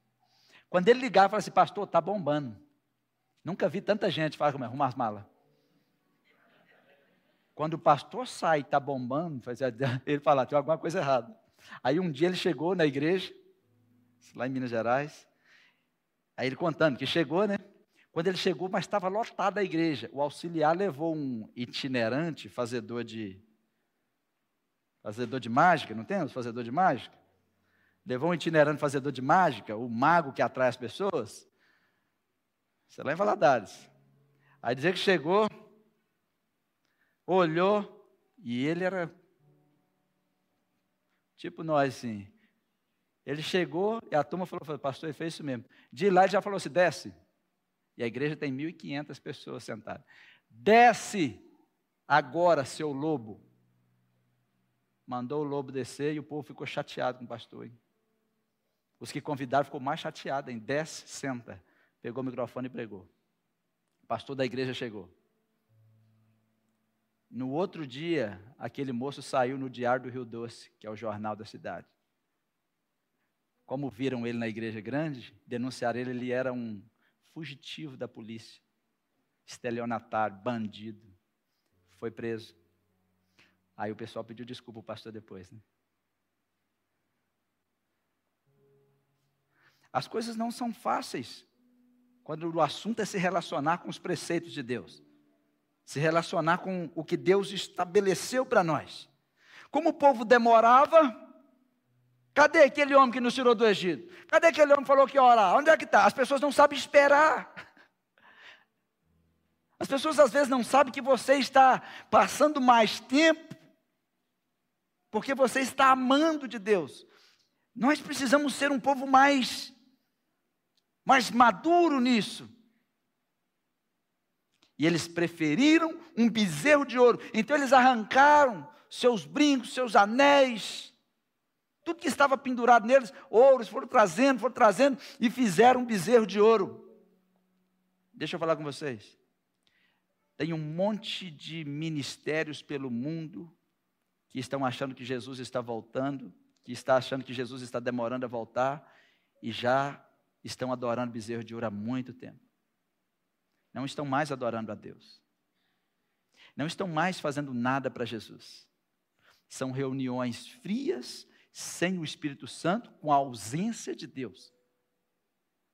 Quando ele ligava, falava assim: Pastor, está bombando. Nunca vi tanta gente. Fala como é, arrumar as malas. Quando o pastor sai e está bombando, ele fala: Tem alguma coisa errada. Aí um dia ele chegou na igreja, lá em Minas Gerais, aí ele contando que chegou, né? Quando ele chegou, mas estava lotada a igreja. O auxiliar levou um itinerante, fazedor de fazedor de mágica, não temos fazedor de mágica? Levou um itinerante fazedor de mágica, o mago que atrai as pessoas. Você lá em Valadares. Aí dizer que chegou, olhou, e ele era tipo nós, assim. Ele chegou e a turma falou, pastor, ele fez isso mesmo. De lá ele já falou assim, desce. E a igreja tem 1.500 pessoas sentadas. Desce agora, seu lobo. Mandou o lobo descer e o povo ficou chateado com o pastor. Hein? Os que convidaram ficou mais chateado, hein? Desce, senta. Pegou o microfone e pregou. O pastor da igreja chegou. No outro dia, aquele moço saiu no Diário do Rio Doce, que é o jornal da cidade. Como viram ele na igreja grande, denunciaram ele, ele era um fugitivo da polícia, estelionatário, bandido. Foi preso. Aí o pessoal pediu desculpa ao pastor depois. Né? As coisas não são fáceis quando o assunto é se relacionar com os preceitos de Deus, se relacionar com o que Deus estabeleceu para nós. Como o povo demorava, Cadê aquele homem que nos tirou do Egito? Cadê aquele homem que falou que ia orar? Onde é que está? As pessoas não sabem esperar. As pessoas às vezes não sabem que você está passando mais tempo, porque você está amando de Deus. Nós precisamos ser um povo mais, mais maduro nisso. E eles preferiram um bezerro de ouro. Então eles arrancaram seus brincos, seus anéis, tudo que estava pendurado neles, ouros, foram trazendo, foram trazendo e fizeram um bezerro de ouro. Deixa eu falar com vocês. Tem um monte de ministérios pelo mundo que estão achando que Jesus está voltando, que está achando que Jesus está demorando a voltar e já estão adorando bezerro de ouro há muito tempo. Não estão mais adorando a Deus. Não estão mais fazendo nada para Jesus. São reuniões frias, sem o Espírito Santo, com a ausência de Deus.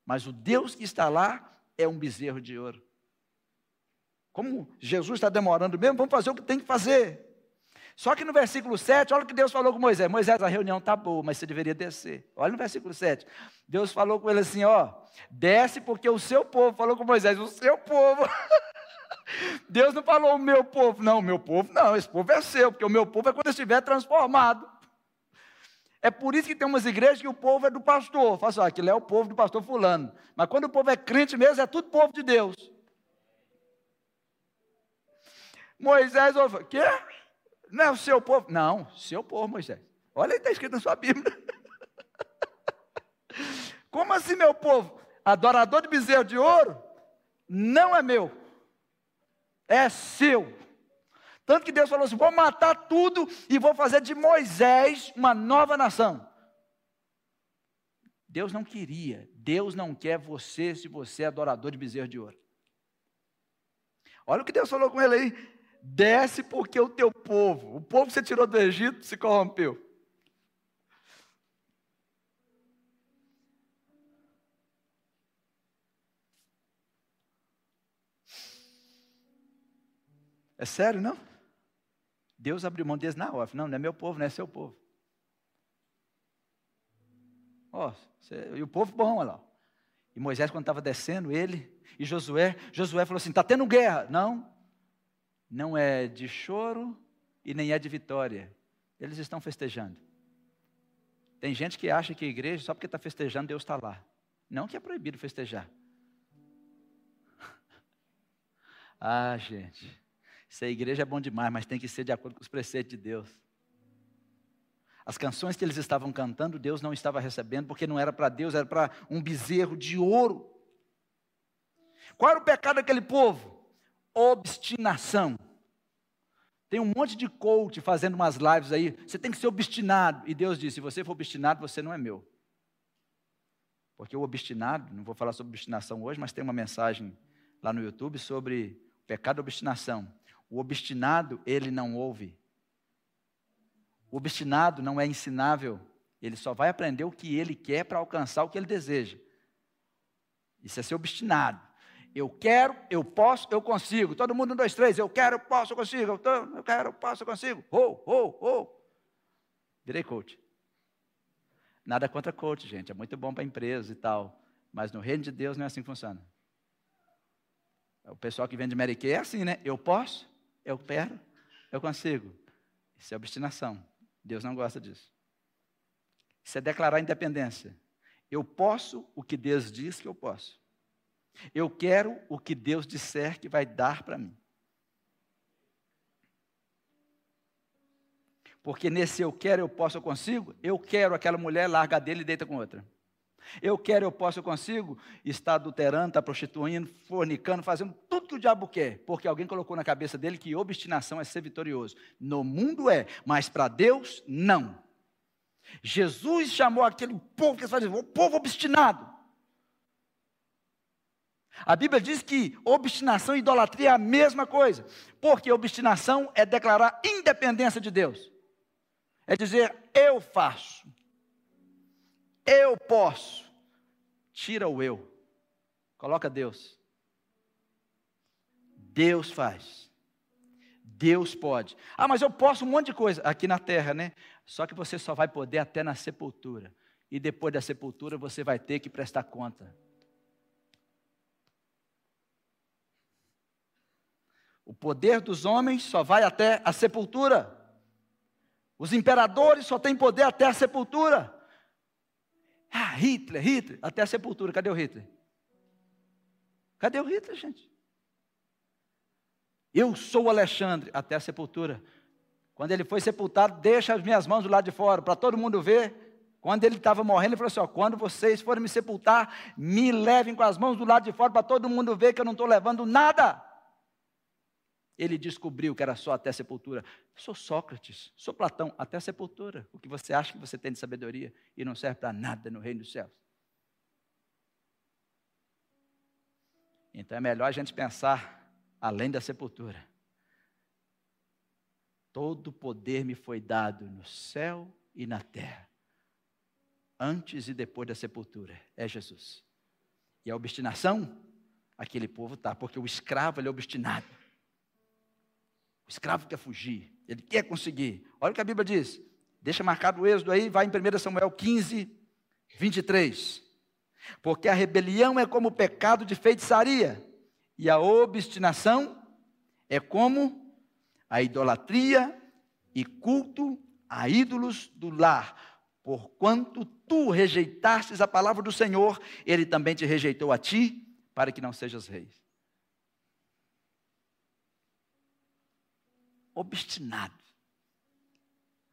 Mas o Deus que está lá é um bezerro de ouro. Como Jesus está demorando mesmo, vamos fazer o que tem que fazer. Só que no versículo 7, olha o que Deus falou com Moisés. Moisés, a reunião está boa, mas você deveria descer. Olha no versículo 7. Deus falou com ele assim: ó, desce porque o seu povo, falou com Moisés, o seu povo. Deus não falou o meu povo, não, o meu povo não, esse povo é seu, porque o meu povo é quando estiver transformado. É por isso que tem umas igrejas que o povo é do pastor. Fala assim, ó, aquilo é o povo do pastor fulano. Mas quando o povo é crente mesmo, é tudo povo de Deus. Moisés falou, quê? Não é o seu povo? Não, seu povo, Moisés. Olha está escrito na sua Bíblia. Como assim, meu povo? Adorador de bezerro de ouro? Não é meu. É seu. Tanto que Deus falou assim: vou matar tudo e vou fazer de Moisés uma nova nação. Deus não queria, Deus não quer você se você é adorador de bezerro de ouro. Olha o que Deus falou com ele aí: desce porque o teu povo, o povo que você tirou do Egito, se corrompeu. É sério, não? Deus abriu mão deles na hora. Não, não é meu povo, não é seu povo. Ó, e o povo bom, olha lá. E Moisés, quando estava descendo, ele e Josué, Josué falou assim: está tendo guerra. Não, não é de choro e nem é de vitória. Eles estão festejando. Tem gente que acha que a igreja, só porque está festejando, Deus está lá. Não que é proibido festejar. ah, gente. Ser igreja é bom demais, mas tem que ser de acordo com os preceitos de Deus. As canções que eles estavam cantando, Deus não estava recebendo, porque não era para Deus, era para um bezerro de ouro. Qual era o pecado daquele povo? Obstinação. Tem um monte de coach fazendo umas lives aí. Você tem que ser obstinado. E Deus disse: se você for obstinado, você não é meu. Porque o obstinado, não vou falar sobre obstinação hoje, mas tem uma mensagem lá no YouTube sobre o pecado da obstinação. O obstinado, ele não ouve. O obstinado não é ensinável, ele só vai aprender o que ele quer para alcançar o que ele deseja. Isso é ser obstinado. Eu quero, eu posso, eu consigo. Todo mundo, um, dois, três. Eu quero, eu posso, eu consigo. Eu quero, eu posso, eu consigo. Oh, oh, oh. Virei coach. Nada contra coach, gente. É muito bom para empresa e tal. Mas no reino de Deus não é assim que funciona. O pessoal que vende Mary Kay é assim, né? Eu posso, eu quero, eu consigo. Isso é obstinação. Deus não gosta disso. Isso é declarar independência. Eu posso o que Deus diz que eu posso. Eu quero o que Deus disser que vai dar para mim. Porque nesse eu quero, eu posso, eu consigo, eu quero aquela mulher, larga dele e deita com outra. Eu quero, eu posso, eu consigo, está adulterando, está prostituindo, fornicando, fazendo tudo que o diabo quer, porque alguém colocou na cabeça dele que obstinação é ser vitorioso. No mundo é, mas para Deus, não. Jesus chamou aquele povo que faz o povo obstinado. A Bíblia diz que obstinação e idolatria é a mesma coisa, porque obstinação é declarar independência de Deus, é dizer eu faço, eu posso, tira o eu, coloca Deus. Deus faz. Deus pode. Ah, mas eu posso um monte de coisa aqui na terra, né? Só que você só vai poder até na sepultura. E depois da sepultura você vai ter que prestar conta. O poder dos homens só vai até a sepultura. Os imperadores só têm poder até a sepultura. Ah, Hitler, Hitler, até a sepultura. Cadê o Hitler? Cadê o Hitler, gente? Eu sou Alexandre, até a sepultura. Quando ele foi sepultado, deixa as minhas mãos do lado de fora, para todo mundo ver. Quando ele estava morrendo, ele falou assim: ó, quando vocês forem me sepultar, me levem com as mãos do lado de fora, para todo mundo ver que eu não estou levando nada. Ele descobriu que era só até a sepultura. Sou Sócrates, sou Platão, até a sepultura. O que você acha que você tem de sabedoria e não serve para nada no reino dos céus. Então é melhor a gente pensar além da sepultura. Todo poder me foi dado no céu e na terra, antes e depois da sepultura. É Jesus. E a obstinação, aquele povo está, porque o escravo é obstinado. O escravo quer fugir, ele quer conseguir. Olha o que a Bíblia diz. Deixa marcado o êxodo aí, vai em 1 Samuel 15, 23. Porque a rebelião é como o pecado de feitiçaria, e a obstinação é como a idolatria e culto a ídolos do lar. Porquanto tu rejeitastes a palavra do Senhor, ele também te rejeitou a ti, para que não sejas rei. Obstinado.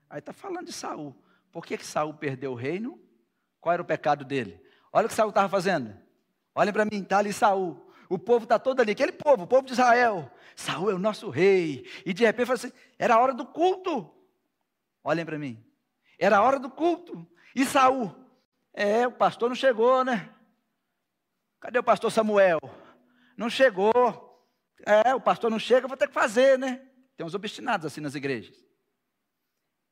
Aí está falando de Saul. Por que, que Saul perdeu o reino? Qual era o pecado dele? Olha o que Saul estava fazendo. Olhem para mim, está ali Saul. O povo está todo ali, aquele povo, o povo de Israel. Saul é o nosso rei. E de repente assim, era a hora do culto. Olhem para mim. Era a hora do culto. E Saul? É, o pastor não chegou, né? Cadê o pastor Samuel? Não chegou. É, o pastor não chega, vou ter que fazer, né? Tem uns obstinados assim nas igrejas.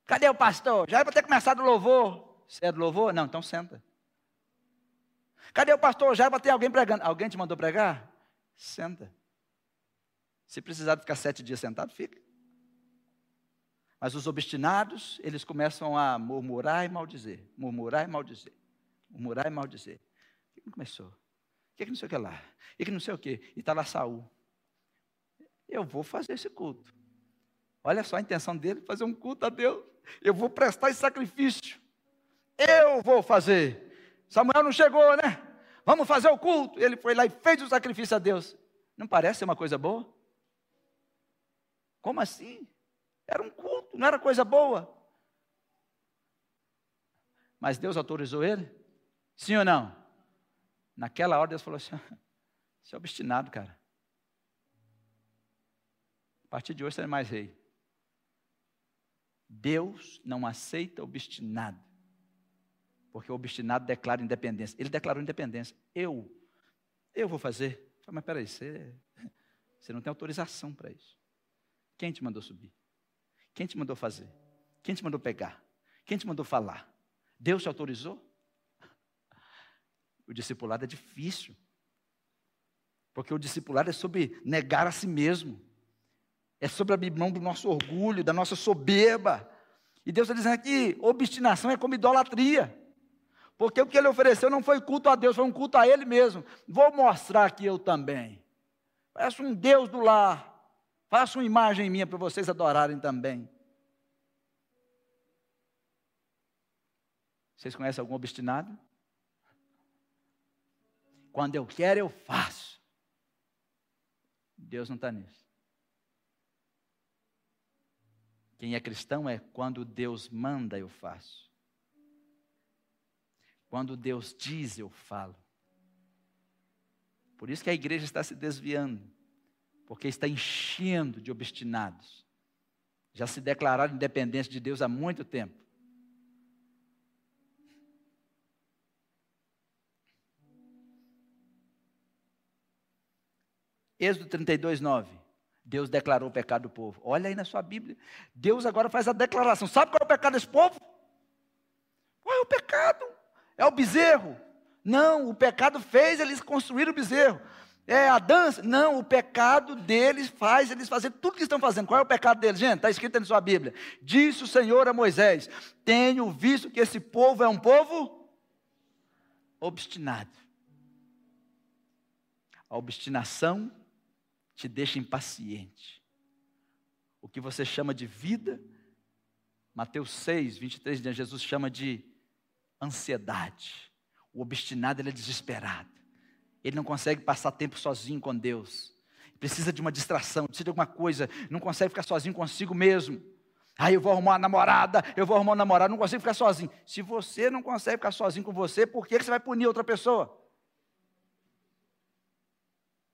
Cadê o pastor? Já era para ter começado o louvor. Você é do louvor? Não, então senta. Cadê o pastor? Já era para ter alguém pregando. Alguém te mandou pregar? Senta. Se precisar ficar sete dias sentado, fica. Mas os obstinados, eles começam a murmurar e maldizer. Murmurar e maldizer. Murmurar e maldizer. O que começou? O que, que não sei o que lá? E que não sei o que? E está lá Saul. Eu vou fazer esse culto. Olha só a intenção dele, fazer um culto a Deus. Eu vou prestar esse sacrifício. Eu vou fazer. Samuel não chegou, né? Vamos fazer o culto. Ele foi lá e fez o sacrifício a Deus. Não parece ser uma coisa boa? Como assim? Era um culto, não era coisa boa. Mas Deus autorizou ele? Sim ou não? Naquela hora Deus falou assim: você é obstinado, cara. A partir de hoje você não é mais rei. Deus não aceita obstinado. Porque o obstinado declara independência. Ele declarou independência. Eu, eu vou fazer. Mas peraí, você, você não tem autorização para isso. Quem te mandou subir? Quem te mandou fazer? Quem te mandou pegar? Quem te mandou falar? Deus te autorizou? O discipulado é difícil. Porque o discipulado é sobre negar a si mesmo. É sobre abrir mão do nosso orgulho, da nossa soberba. E Deus está dizendo aqui: obstinação é como idolatria. Porque o que ele ofereceu não foi culto a Deus, foi um culto a ele mesmo. Vou mostrar que eu também. Faço um Deus do lar. Faço uma imagem minha para vocês adorarem também. Vocês conhecem algum obstinado? Quando eu quero, eu faço. Deus não está nisso. Quem é cristão é quando Deus manda, eu faço. Quando Deus diz, eu falo. Por isso que a igreja está se desviando, porque está enchendo de obstinados. Já se declararam independentes de Deus há muito tempo. Êxodo 32, 9. Deus declarou o pecado do povo. Olha aí na sua Bíblia. Deus agora faz a declaração. Sabe qual é o pecado desse povo? Qual é o pecado? É o bezerro. Não, o pecado fez eles construir o bezerro. É a dança? Não, o pecado deles faz eles fazer tudo que estão fazendo. Qual é o pecado deles, gente? Está escrito na sua Bíblia. Disse o Senhor a Moisés: Tenho visto que esse povo é um povo obstinado. A obstinação te deixa impaciente. O que você chama de vida, Mateus 6, 23, Jesus chama de ansiedade. O obstinado ele é desesperado. Ele não consegue passar tempo sozinho com Deus. Precisa de uma distração, precisa de alguma coisa, não consegue ficar sozinho consigo mesmo. Aí eu vou arrumar uma namorada, eu vou arrumar um namorado, não consigo ficar sozinho. Se você não consegue ficar sozinho com você, por que você vai punir outra pessoa?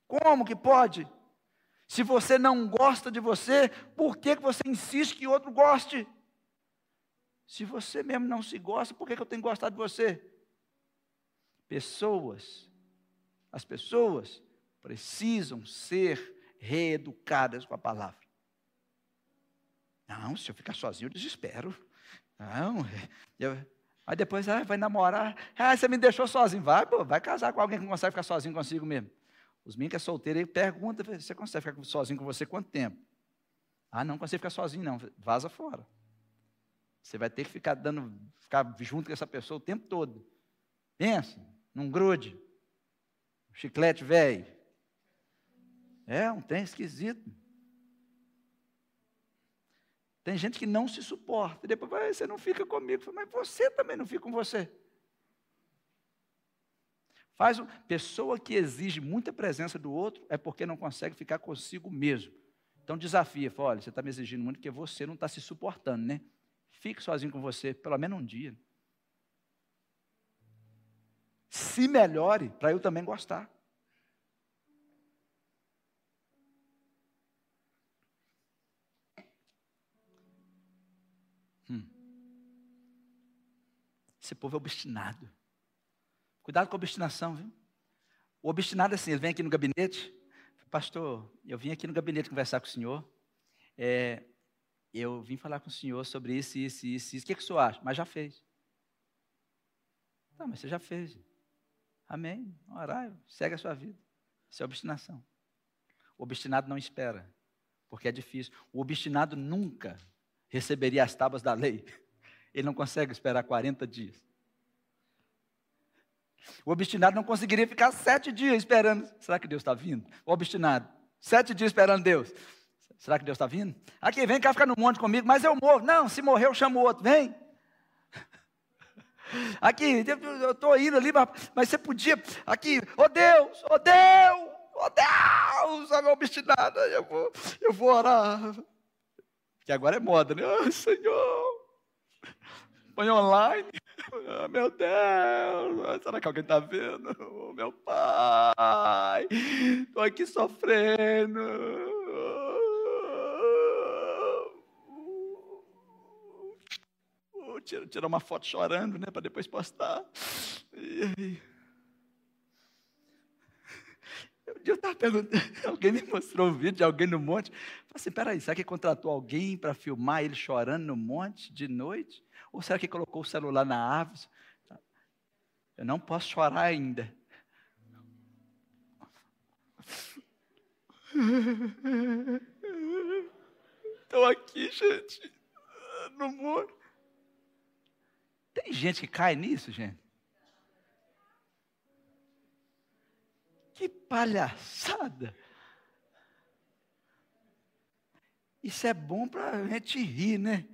Como que pode? Se você não gosta de você, por que, você insiste que outro goste? Se você mesmo não se gosta, por que, que eu tenho que gostar de você? Pessoas, as pessoas precisam ser reeducadas com a palavra. Não, se eu ficar sozinho, eu desespero. Não, eu, aí depois ah, vai namorar. Ah, você me deixou sozinho. Vai, pô, vai casar com alguém que não consegue ficar sozinho consigo mesmo. Os meninos que é solteiro, ele pergunta, você consegue ficar sozinho com você quanto tempo? Ah, não consegue ficar sozinho, não. Vaza fora. Você vai ter que ficar dando, ficar junto com essa pessoa o tempo todo. Pensa, num grude. chiclete velho. É um trem esquisito. Tem gente que não se suporta. Depois, você não fica comigo. Mas você também não fica com você. Faz um, pessoa que exige muita presença do outro é porque não consegue ficar consigo mesmo. Então desafia, fala, olha, você está me exigindo muito porque você não está se suportando, né? Fique sozinho com você, pelo menos um dia. Se melhore, para eu também gostar. Hum. Esse povo é obstinado. Cuidado com a obstinação, viu? O obstinado é assim, ele vem aqui no gabinete, pastor, eu vim aqui no gabinete conversar com o senhor, é, eu vim falar com o senhor sobre isso, isso, isso, isso. O que, que o senhor acha? Mas já fez. Tá, mas você já fez. Amém. Orar, segue a sua vida. Isso é obstinação. O obstinado não espera, porque é difícil. O obstinado nunca receberia as tábuas da lei. Ele não consegue esperar 40 dias. O obstinado não conseguiria ficar sete dias esperando. Será que Deus está vindo? O obstinado, sete dias esperando Deus. Será que Deus está vindo? Aqui, vem cá ficar no monte comigo, mas eu morro. Não, se morrer eu chamo outro, vem. Aqui, eu estou indo ali, mas você podia. Aqui, ô oh Deus, ô oh Deus, ô oh Deus, sabe, obstinado, eu vou, eu vou orar. Que agora é moda, né? Oh, Senhor, põe online. Oh, meu Deus, será que alguém está vendo? Oh, meu pai, estou aqui sofrendo. Tira, tira uma foto chorando, né, para depois postar. Eu estava perguntando, alguém me mostrou um vídeo de alguém no monte. Eu falei assim, peraí, será que contratou alguém para filmar ele chorando no monte de noite? Ou será que colocou o celular na árvore? Eu não posso chorar ainda. Estou aqui, gente, no muro. Tem gente que cai nisso, gente? Que palhaçada! Isso é bom para a gente rir, né?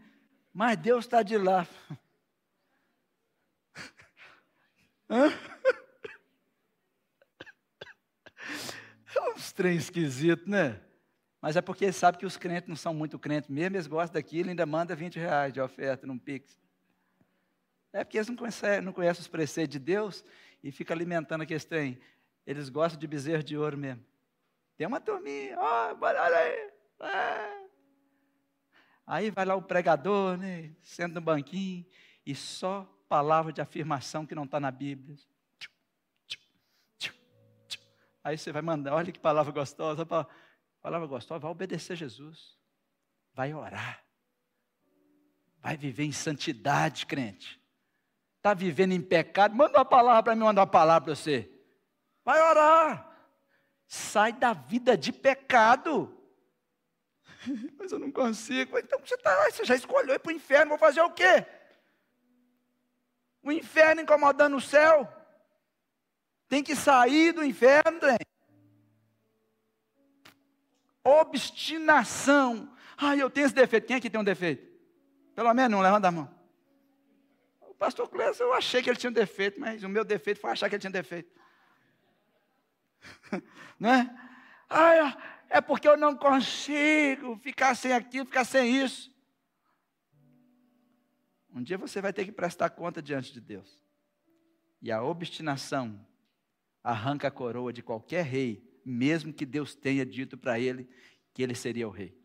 Mas Deus está de lá. Hã? É uns trem esquisito, né? Mas é porque sabe que os crentes não são muito crentes mesmo, eles gostam daquilo e ainda manda 20 reais de oferta num Pix. É porque eles não conhecem, não conhecem os preceitos de Deus e ficam alimentando aquele trem. Eles gostam de bezerro de ouro mesmo. Tem uma turminha, ó, olha aí. É. Aí vai lá o pregador, né? Senta no banquinho e só palavra de afirmação que não está na Bíblia. Aí você vai mandar, olha que palavra gostosa. Palavra gostosa, vai obedecer Jesus. Vai orar. Vai viver em santidade, crente. Está vivendo em pecado? Manda uma palavra para mim, manda uma palavra para você. Vai orar. Sai da vida de pecado. Mas eu não consigo. Então você, tá, você já escolheu ir para o inferno, vou fazer o quê? O inferno incomodando o céu. Tem que sair do inferno, trem. Obstinação. Ai, eu tenho esse defeito. Quem aqui tem um defeito? Pelo menos não, levanta a mão. O pastor Clécio, eu achei que ele tinha um defeito, mas o meu defeito foi achar que ele tinha defeito. né? Ai, é porque eu não consigo ficar sem aquilo, ficar sem isso. Um dia você vai ter que prestar conta diante de Deus. E a obstinação arranca a coroa de qualquer rei, mesmo que Deus tenha dito para ele que ele seria o rei.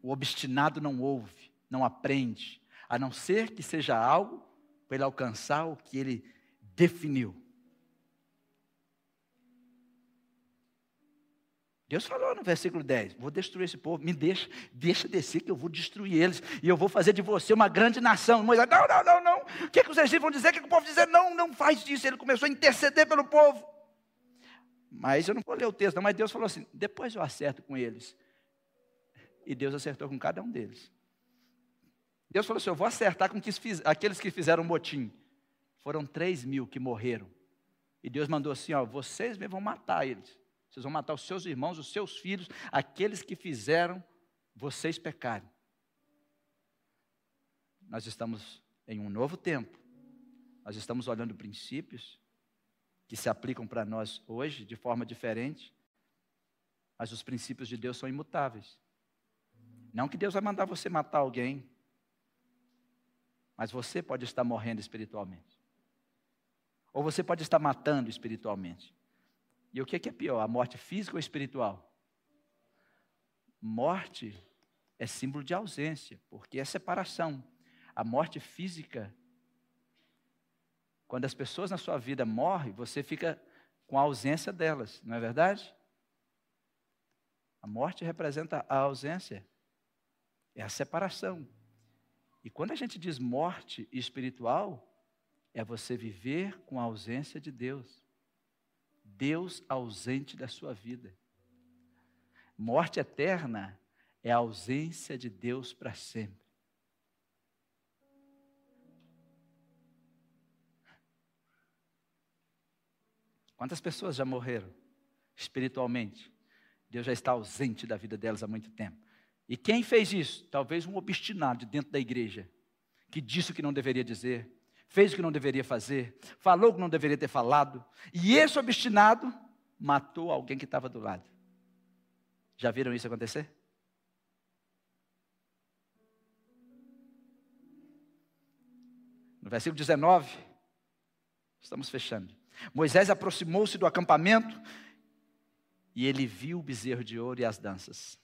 O obstinado não ouve, não aprende, a não ser que seja algo para ele alcançar o que ele definiu. Deus falou no versículo 10: Vou destruir esse povo, me deixa, deixa descer que eu vou destruir eles, e eu vou fazer de você uma grande nação. Moisés, não, não, não, não. O que, é que os egípcios vão dizer? O que, é que o povo dizer? Não, não faz isso. Ele começou a interceder pelo povo. Mas eu não vou ler o texto, não, mas Deus falou assim: depois eu acerto com eles. E Deus acertou com cada um deles. Deus falou assim: eu vou acertar com aqueles que fizeram motim. Foram três mil que morreram. E Deus mandou assim: ó, vocês vão matar eles. Vocês vão matar os seus irmãos, os seus filhos, aqueles que fizeram vocês pecarem. Nós estamos em um novo tempo. Nós estamos olhando princípios que se aplicam para nós hoje de forma diferente. Mas os princípios de Deus são imutáveis. Não que Deus vai mandar você matar alguém, mas você pode estar morrendo espiritualmente. Ou você pode estar matando espiritualmente. E o que é pior, a morte física ou espiritual? Morte é símbolo de ausência, porque é separação. A morte física, quando as pessoas na sua vida morrem, você fica com a ausência delas, não é verdade? A morte representa a ausência, é a separação. E quando a gente diz morte espiritual, é você viver com a ausência de Deus. Deus ausente da sua vida. Morte eterna é a ausência de Deus para sempre. Quantas pessoas já morreram espiritualmente? Deus já está ausente da vida delas há muito tempo. E quem fez isso? Talvez um obstinado dentro da igreja, que disse o que não deveria dizer, fez o que não deveria fazer, falou o que não deveria ter falado, e esse obstinado matou alguém que estava do lado. Já viram isso acontecer? No versículo 19, estamos fechando. Moisés aproximou-se do acampamento e ele viu o bezerro de ouro e as danças.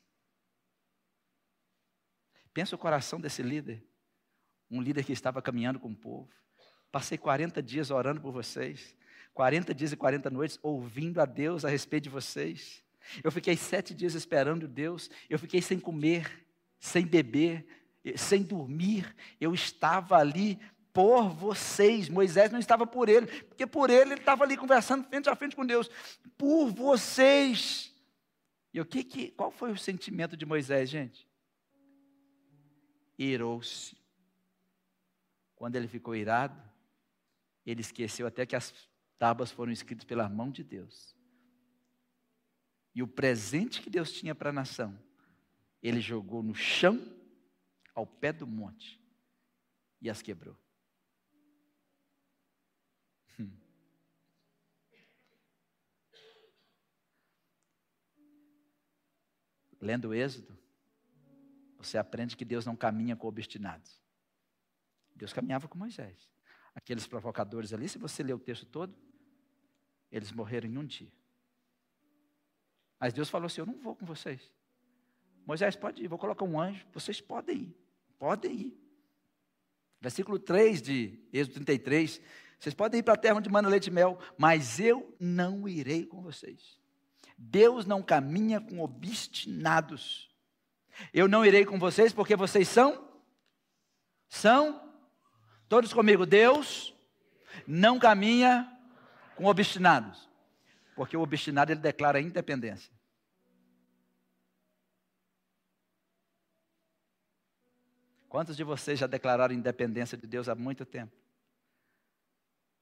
Pensa o coração desse líder, um líder que estava caminhando com o povo Passei 40 dias orando por vocês, 40 dias e 40 noites ouvindo a Deus a respeito de vocês. Eu fiquei sete dias esperando Deus, eu fiquei sem comer, sem beber, sem dormir, eu estava ali por vocês. Moisés não estava por ele, porque por ele ele estava ali conversando frente a frente com Deus. Por vocês. E o que, que qual foi o sentimento de Moisés, gente? Irou-se. Quando ele ficou irado, ele esqueceu até que as tábuas foram escritas pela mão de Deus. E o presente que Deus tinha para a nação, ele jogou no chão, ao pé do monte, e as quebrou. Hum. Lendo o Êxodo, você aprende que Deus não caminha com obstinados. Deus caminhava com Moisés. Aqueles provocadores ali, se você ler o texto todo, eles morreram em um dia. Mas Deus falou assim: Eu não vou com vocês. Moisés, pode ir, vou colocar um anjo, vocês podem ir, podem ir. Versículo 3 de Êxodo 33. Vocês podem ir para a terra onde manda leite e mel, mas eu não irei com vocês. Deus não caminha com obstinados. Eu não irei com vocês porque vocês são, são, todos comigo, Deus não caminha com obstinados. Porque o obstinado ele declara independência. Quantos de vocês já declararam independência de Deus há muito tempo?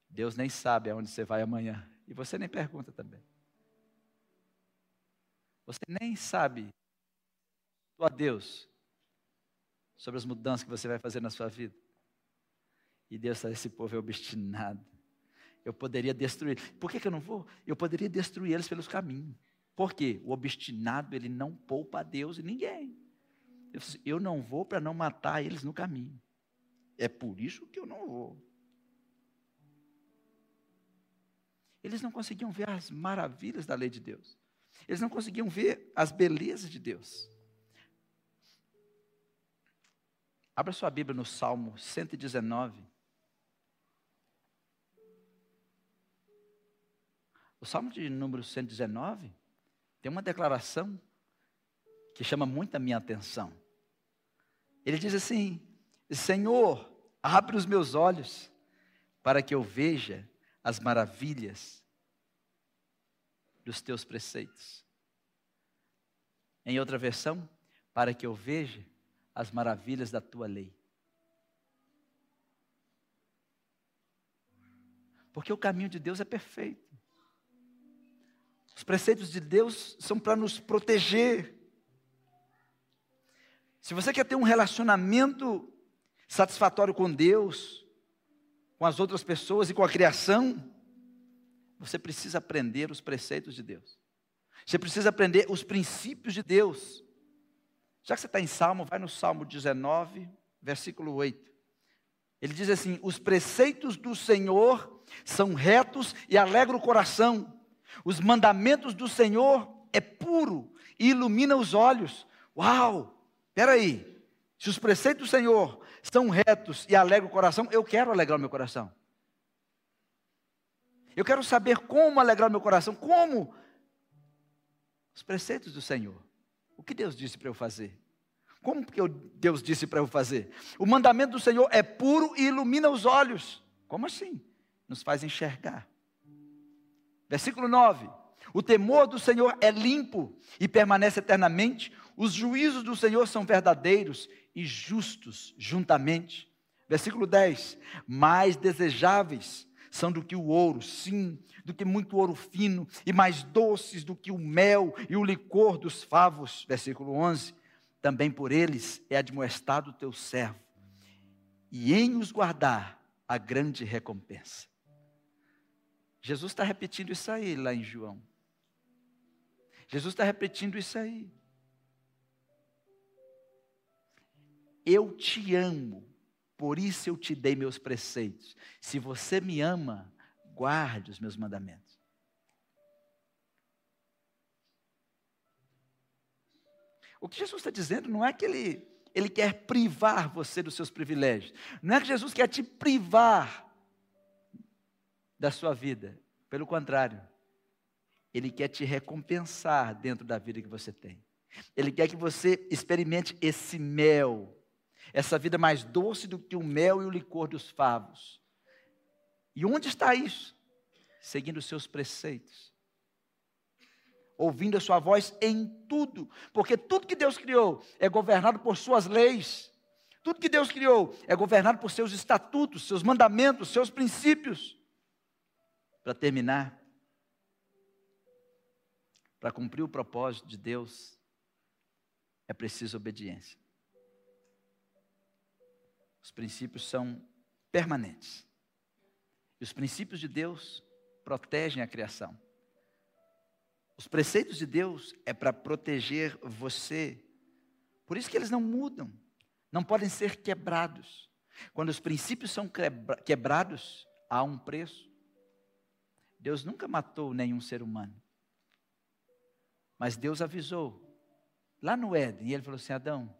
Deus nem sabe aonde você vai amanhã. E você nem pergunta também. Você nem sabe a Deus sobre as mudanças que você vai fazer na sua vida. E Deus sabe, esse povo é obstinado. Eu poderia destruir. Por que, que eu não vou? Eu poderia destruir eles pelos caminhos. Por quê? O obstinado, ele não poupa a Deus e ninguém. Eu, eu não vou para não matar eles no caminho. É por isso que eu não vou. Eles não conseguiam ver as maravilhas da lei de Deus. Eles não conseguiam ver as belezas de Deus. Abra sua Bíblia no Salmo 119. O Salmo de número 119 tem uma declaração que chama muito a minha atenção. Ele diz assim: Senhor, abre os meus olhos para que eu veja as maravilhas dos teus preceitos. Em outra versão, para que eu veja as maravilhas da tua lei. Porque o caminho de Deus é perfeito. Os preceitos de Deus são para nos proteger. Se você quer ter um relacionamento satisfatório com Deus, com as outras pessoas e com a criação, você precisa aprender os preceitos de Deus. Você precisa aprender os princípios de Deus. Já que você está em Salmo, vai no Salmo 19, versículo 8. Ele diz assim: Os preceitos do Senhor são retos e alegram o coração. Os mandamentos do Senhor é puro e ilumina os olhos. Uau! Espera aí. Se os preceitos do Senhor são retos e alegram o coração, eu quero alegrar o meu coração. Eu quero saber como alegrar o meu coração. Como? Os preceitos do Senhor. O que Deus disse para eu fazer? Como que Deus disse para eu fazer? O mandamento do Senhor é puro e ilumina os olhos. Como assim? Nos faz enxergar. Versículo 9: O temor do Senhor é limpo e permanece eternamente. Os juízos do Senhor são verdadeiros e justos juntamente. Versículo 10: Mais desejáveis são do que o ouro, sim, do que muito ouro fino, e mais doces do que o mel e o licor dos favos. Versículo 11: Também por eles é admoestado o teu servo, e em os guardar a grande recompensa. Jesus está repetindo isso aí lá em João. Jesus está repetindo isso aí. Eu te amo, por isso eu te dei meus preceitos. Se você me ama, guarde os meus mandamentos. O que Jesus está dizendo não é que ele, ele quer privar você dos seus privilégios. Não é que Jesus quer te privar da sua vida. Pelo contrário, Ele quer te recompensar dentro da vida que você tem. Ele quer que você experimente esse mel, essa vida mais doce do que o mel e o licor dos favos. E onde está isso? Seguindo os seus preceitos. Ouvindo a sua voz em tudo, porque tudo que Deus criou é governado por suas leis. Tudo que Deus criou é governado por seus estatutos, seus mandamentos, seus princípios. Para terminar, para cumprir o propósito de Deus, é preciso obediência. Os princípios são permanentes. E os princípios de Deus protegem a criação. Os preceitos de Deus é para proteger você. Por isso que eles não mudam não podem ser quebrados. Quando os princípios são quebrados, há um preço. Deus nunca matou nenhum ser humano. Mas Deus avisou, lá no Éden, e ele falou assim: Adão,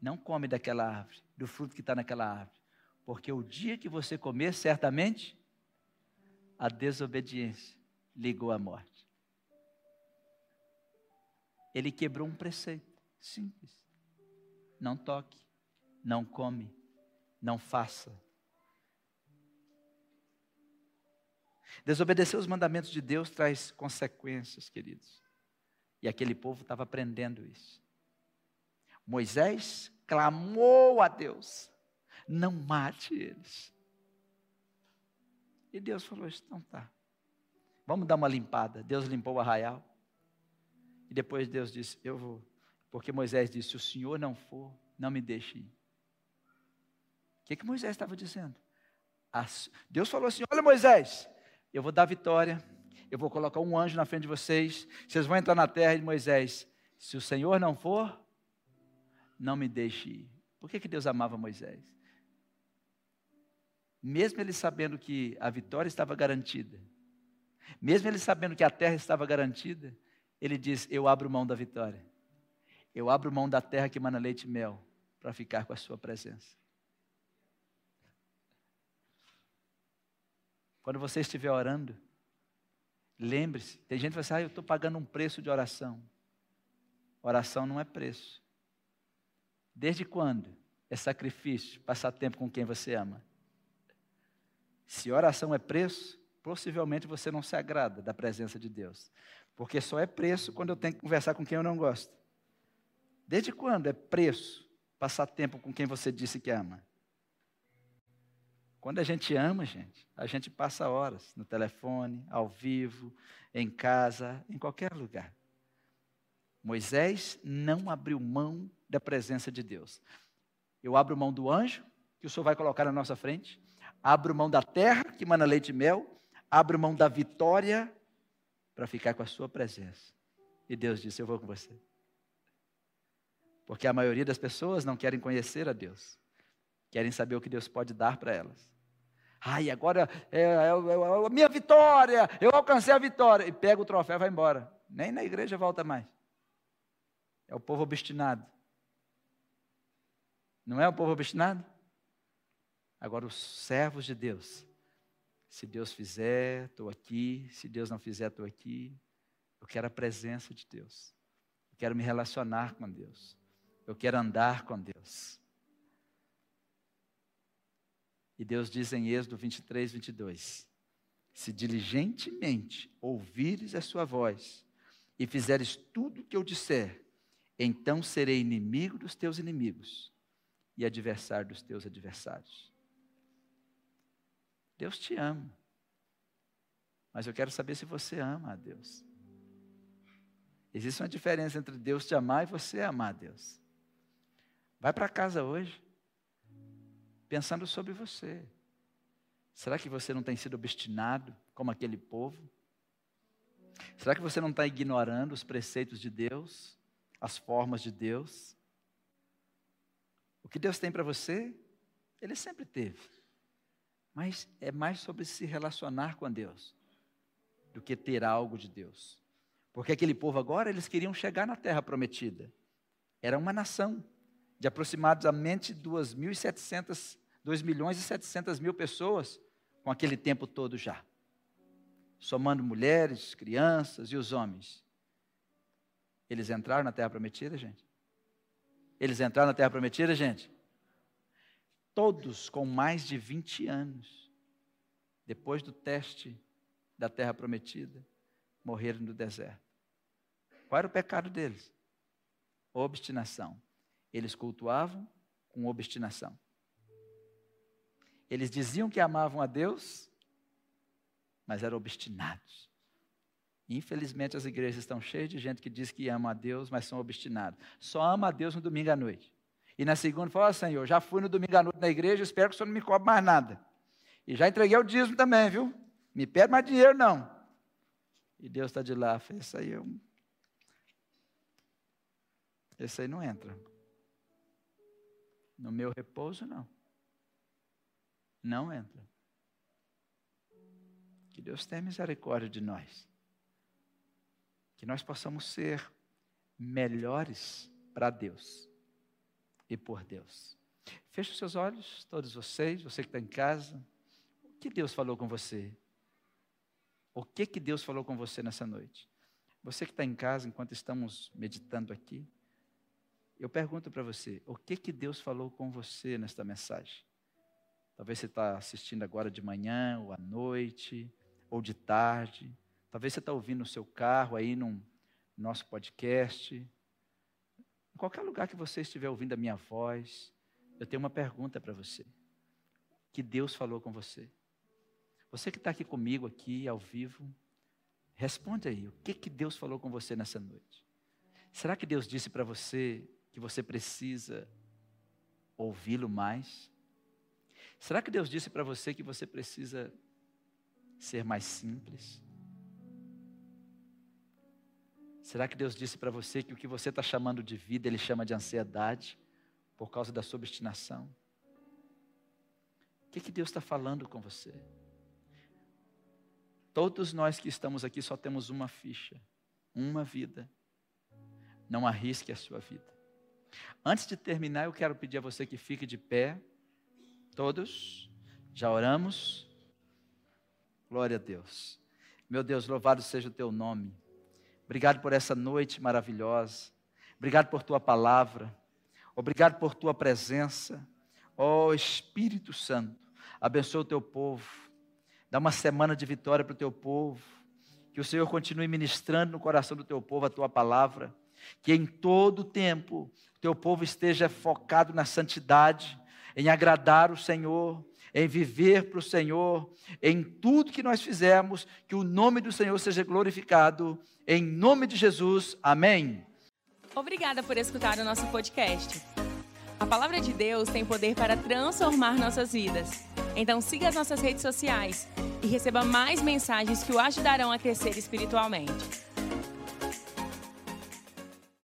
não come daquela árvore, do fruto que está naquela árvore, porque o dia que você comer, certamente, a desobediência ligou à morte. Ele quebrou um preceito simples. Não toque, não come, não faça. Desobedecer os mandamentos de Deus traz consequências, queridos. E aquele povo estava aprendendo isso. Moisés clamou a Deus: não mate eles. E Deus falou: então tá. Vamos dar uma limpada. Deus limpou o arraial. E depois Deus disse: Eu vou porque Moisés disse: Se o Senhor não for, não me deixe ir. O que, que Moisés estava dizendo? Deus falou assim: Olha, Moisés, eu vou dar vitória, eu vou colocar um anjo na frente de vocês, vocês vão entrar na terra de Moisés. Se o Senhor não for, não me deixe ir. Por que, que Deus amava Moisés? Mesmo ele sabendo que a vitória estava garantida, mesmo ele sabendo que a terra estava garantida, ele diz: Eu abro mão da vitória. Eu abro mão da terra que mana leite e mel para ficar com a sua presença. Quando você estiver orando, lembre-se, tem gente que fala assim, ah, eu estou pagando um preço de oração. Oração não é preço. Desde quando é sacrifício passar tempo com quem você ama? Se oração é preço, possivelmente você não se agrada da presença de Deus. Porque só é preço quando eu tenho que conversar com quem eu não gosto. Desde quando é preço passar tempo com quem você disse que ama? Quando a gente ama, gente, a gente passa horas no telefone, ao vivo, em casa, em qualquer lugar. Moisés não abriu mão da presença de Deus. Eu abro mão do anjo, que o Senhor vai colocar na nossa frente, abro mão da terra, que mana leite e mel, abro mão da vitória para ficar com a sua presença. E Deus disse: Eu vou com você. Porque a maioria das pessoas não querem conhecer a Deus, querem saber o que Deus pode dar para elas. Ai, agora é, é, é, é, a minha vitória, eu alcancei a vitória. E pega o troféu e vai embora. Nem na igreja volta mais. É o povo obstinado. Não é o povo obstinado? Agora, os servos de Deus. Se Deus fizer, estou aqui. Se Deus não fizer, estou aqui. Eu quero a presença de Deus. Eu quero me relacionar com Deus. Eu quero andar com Deus. E Deus diz em Êxodo 23, 22: Se diligentemente ouvires a sua voz e fizeres tudo o que eu disser, então serei inimigo dos teus inimigos e adversário dos teus adversários. Deus te ama. Mas eu quero saber se você ama a Deus. Existe uma diferença entre Deus te amar e você amar a Deus. Vai para casa hoje, pensando sobre você. Será que você não tem sido obstinado como aquele povo? Será que você não está ignorando os preceitos de Deus, as formas de Deus? O que Deus tem para você, Ele sempre teve. Mas é mais sobre se relacionar com Deus do que ter algo de Deus. Porque aquele povo agora, eles queriam chegar na terra prometida. Era uma nação de aproximadamente 2.700, 2 milhões e 700 mil pessoas, com aquele tempo todo já. Somando mulheres, crianças e os homens. Eles entraram na terra prometida, gente? Eles entraram na terra prometida, gente? Todos com mais de 20 anos, depois do teste da terra prometida, morreram no deserto. Qual era o pecado deles? Obstinação. Eles cultuavam com obstinação. Eles diziam que amavam a Deus, mas eram obstinados. Infelizmente, as igrejas estão cheias de gente que diz que ama a Deus, mas são obstinados. Só ama a Deus no domingo à noite. E na segunda, fala: Senhor, já fui no domingo à noite na igreja, espero que o Senhor não me cobre mais nada. E já entreguei o dízimo também, viu? Me pede mais dinheiro, não. E Deus está de lá, isso aí eu... Esse aí não entra. No meu repouso, não. Não entra. Que Deus tenha misericórdia de nós. Que nós possamos ser melhores para Deus e por Deus. Feche os seus olhos, todos vocês, você que está em casa. O que Deus falou com você? O que, que Deus falou com você nessa noite? Você que está em casa, enquanto estamos meditando aqui, eu pergunto para você, o que, que Deus falou com você nesta mensagem? Talvez você está assistindo agora de manhã, ou à noite, ou de tarde. Talvez você está ouvindo no seu carro, aí no nosso podcast. Em qualquer lugar que você estiver ouvindo a minha voz, eu tenho uma pergunta para você. Que Deus falou com você? Você que está aqui comigo, aqui ao vivo, responde aí, o que, que Deus falou com você nessa noite? Será que Deus disse para você que você precisa ouvi-lo mais? Será que Deus disse para você que você precisa ser mais simples? Será que Deus disse para você que o que você está chamando de vida, Ele chama de ansiedade, por causa da sua obstinação? O que, que Deus está falando com você? Todos nós que estamos aqui só temos uma ficha, uma vida. Não arrisque a sua vida. Antes de terminar, eu quero pedir a você que fique de pé. Todos, já oramos. Glória a Deus. Meu Deus, louvado seja o teu nome. Obrigado por essa noite maravilhosa. Obrigado por tua palavra. Obrigado por tua presença. Ó oh, Espírito Santo, abençoa o teu povo Dá uma semana de vitória para o teu povo. Que o Senhor continue ministrando no coração do teu povo a tua palavra. Que em todo tempo o teu povo esteja focado na santidade, em agradar o Senhor, em viver para o Senhor, em tudo que nós fizermos, que o nome do Senhor seja glorificado. Em nome de Jesus, amém. Obrigada por escutar o nosso podcast. A palavra de Deus tem poder para transformar nossas vidas. Então siga as nossas redes sociais e receba mais mensagens que o ajudarão a crescer espiritualmente.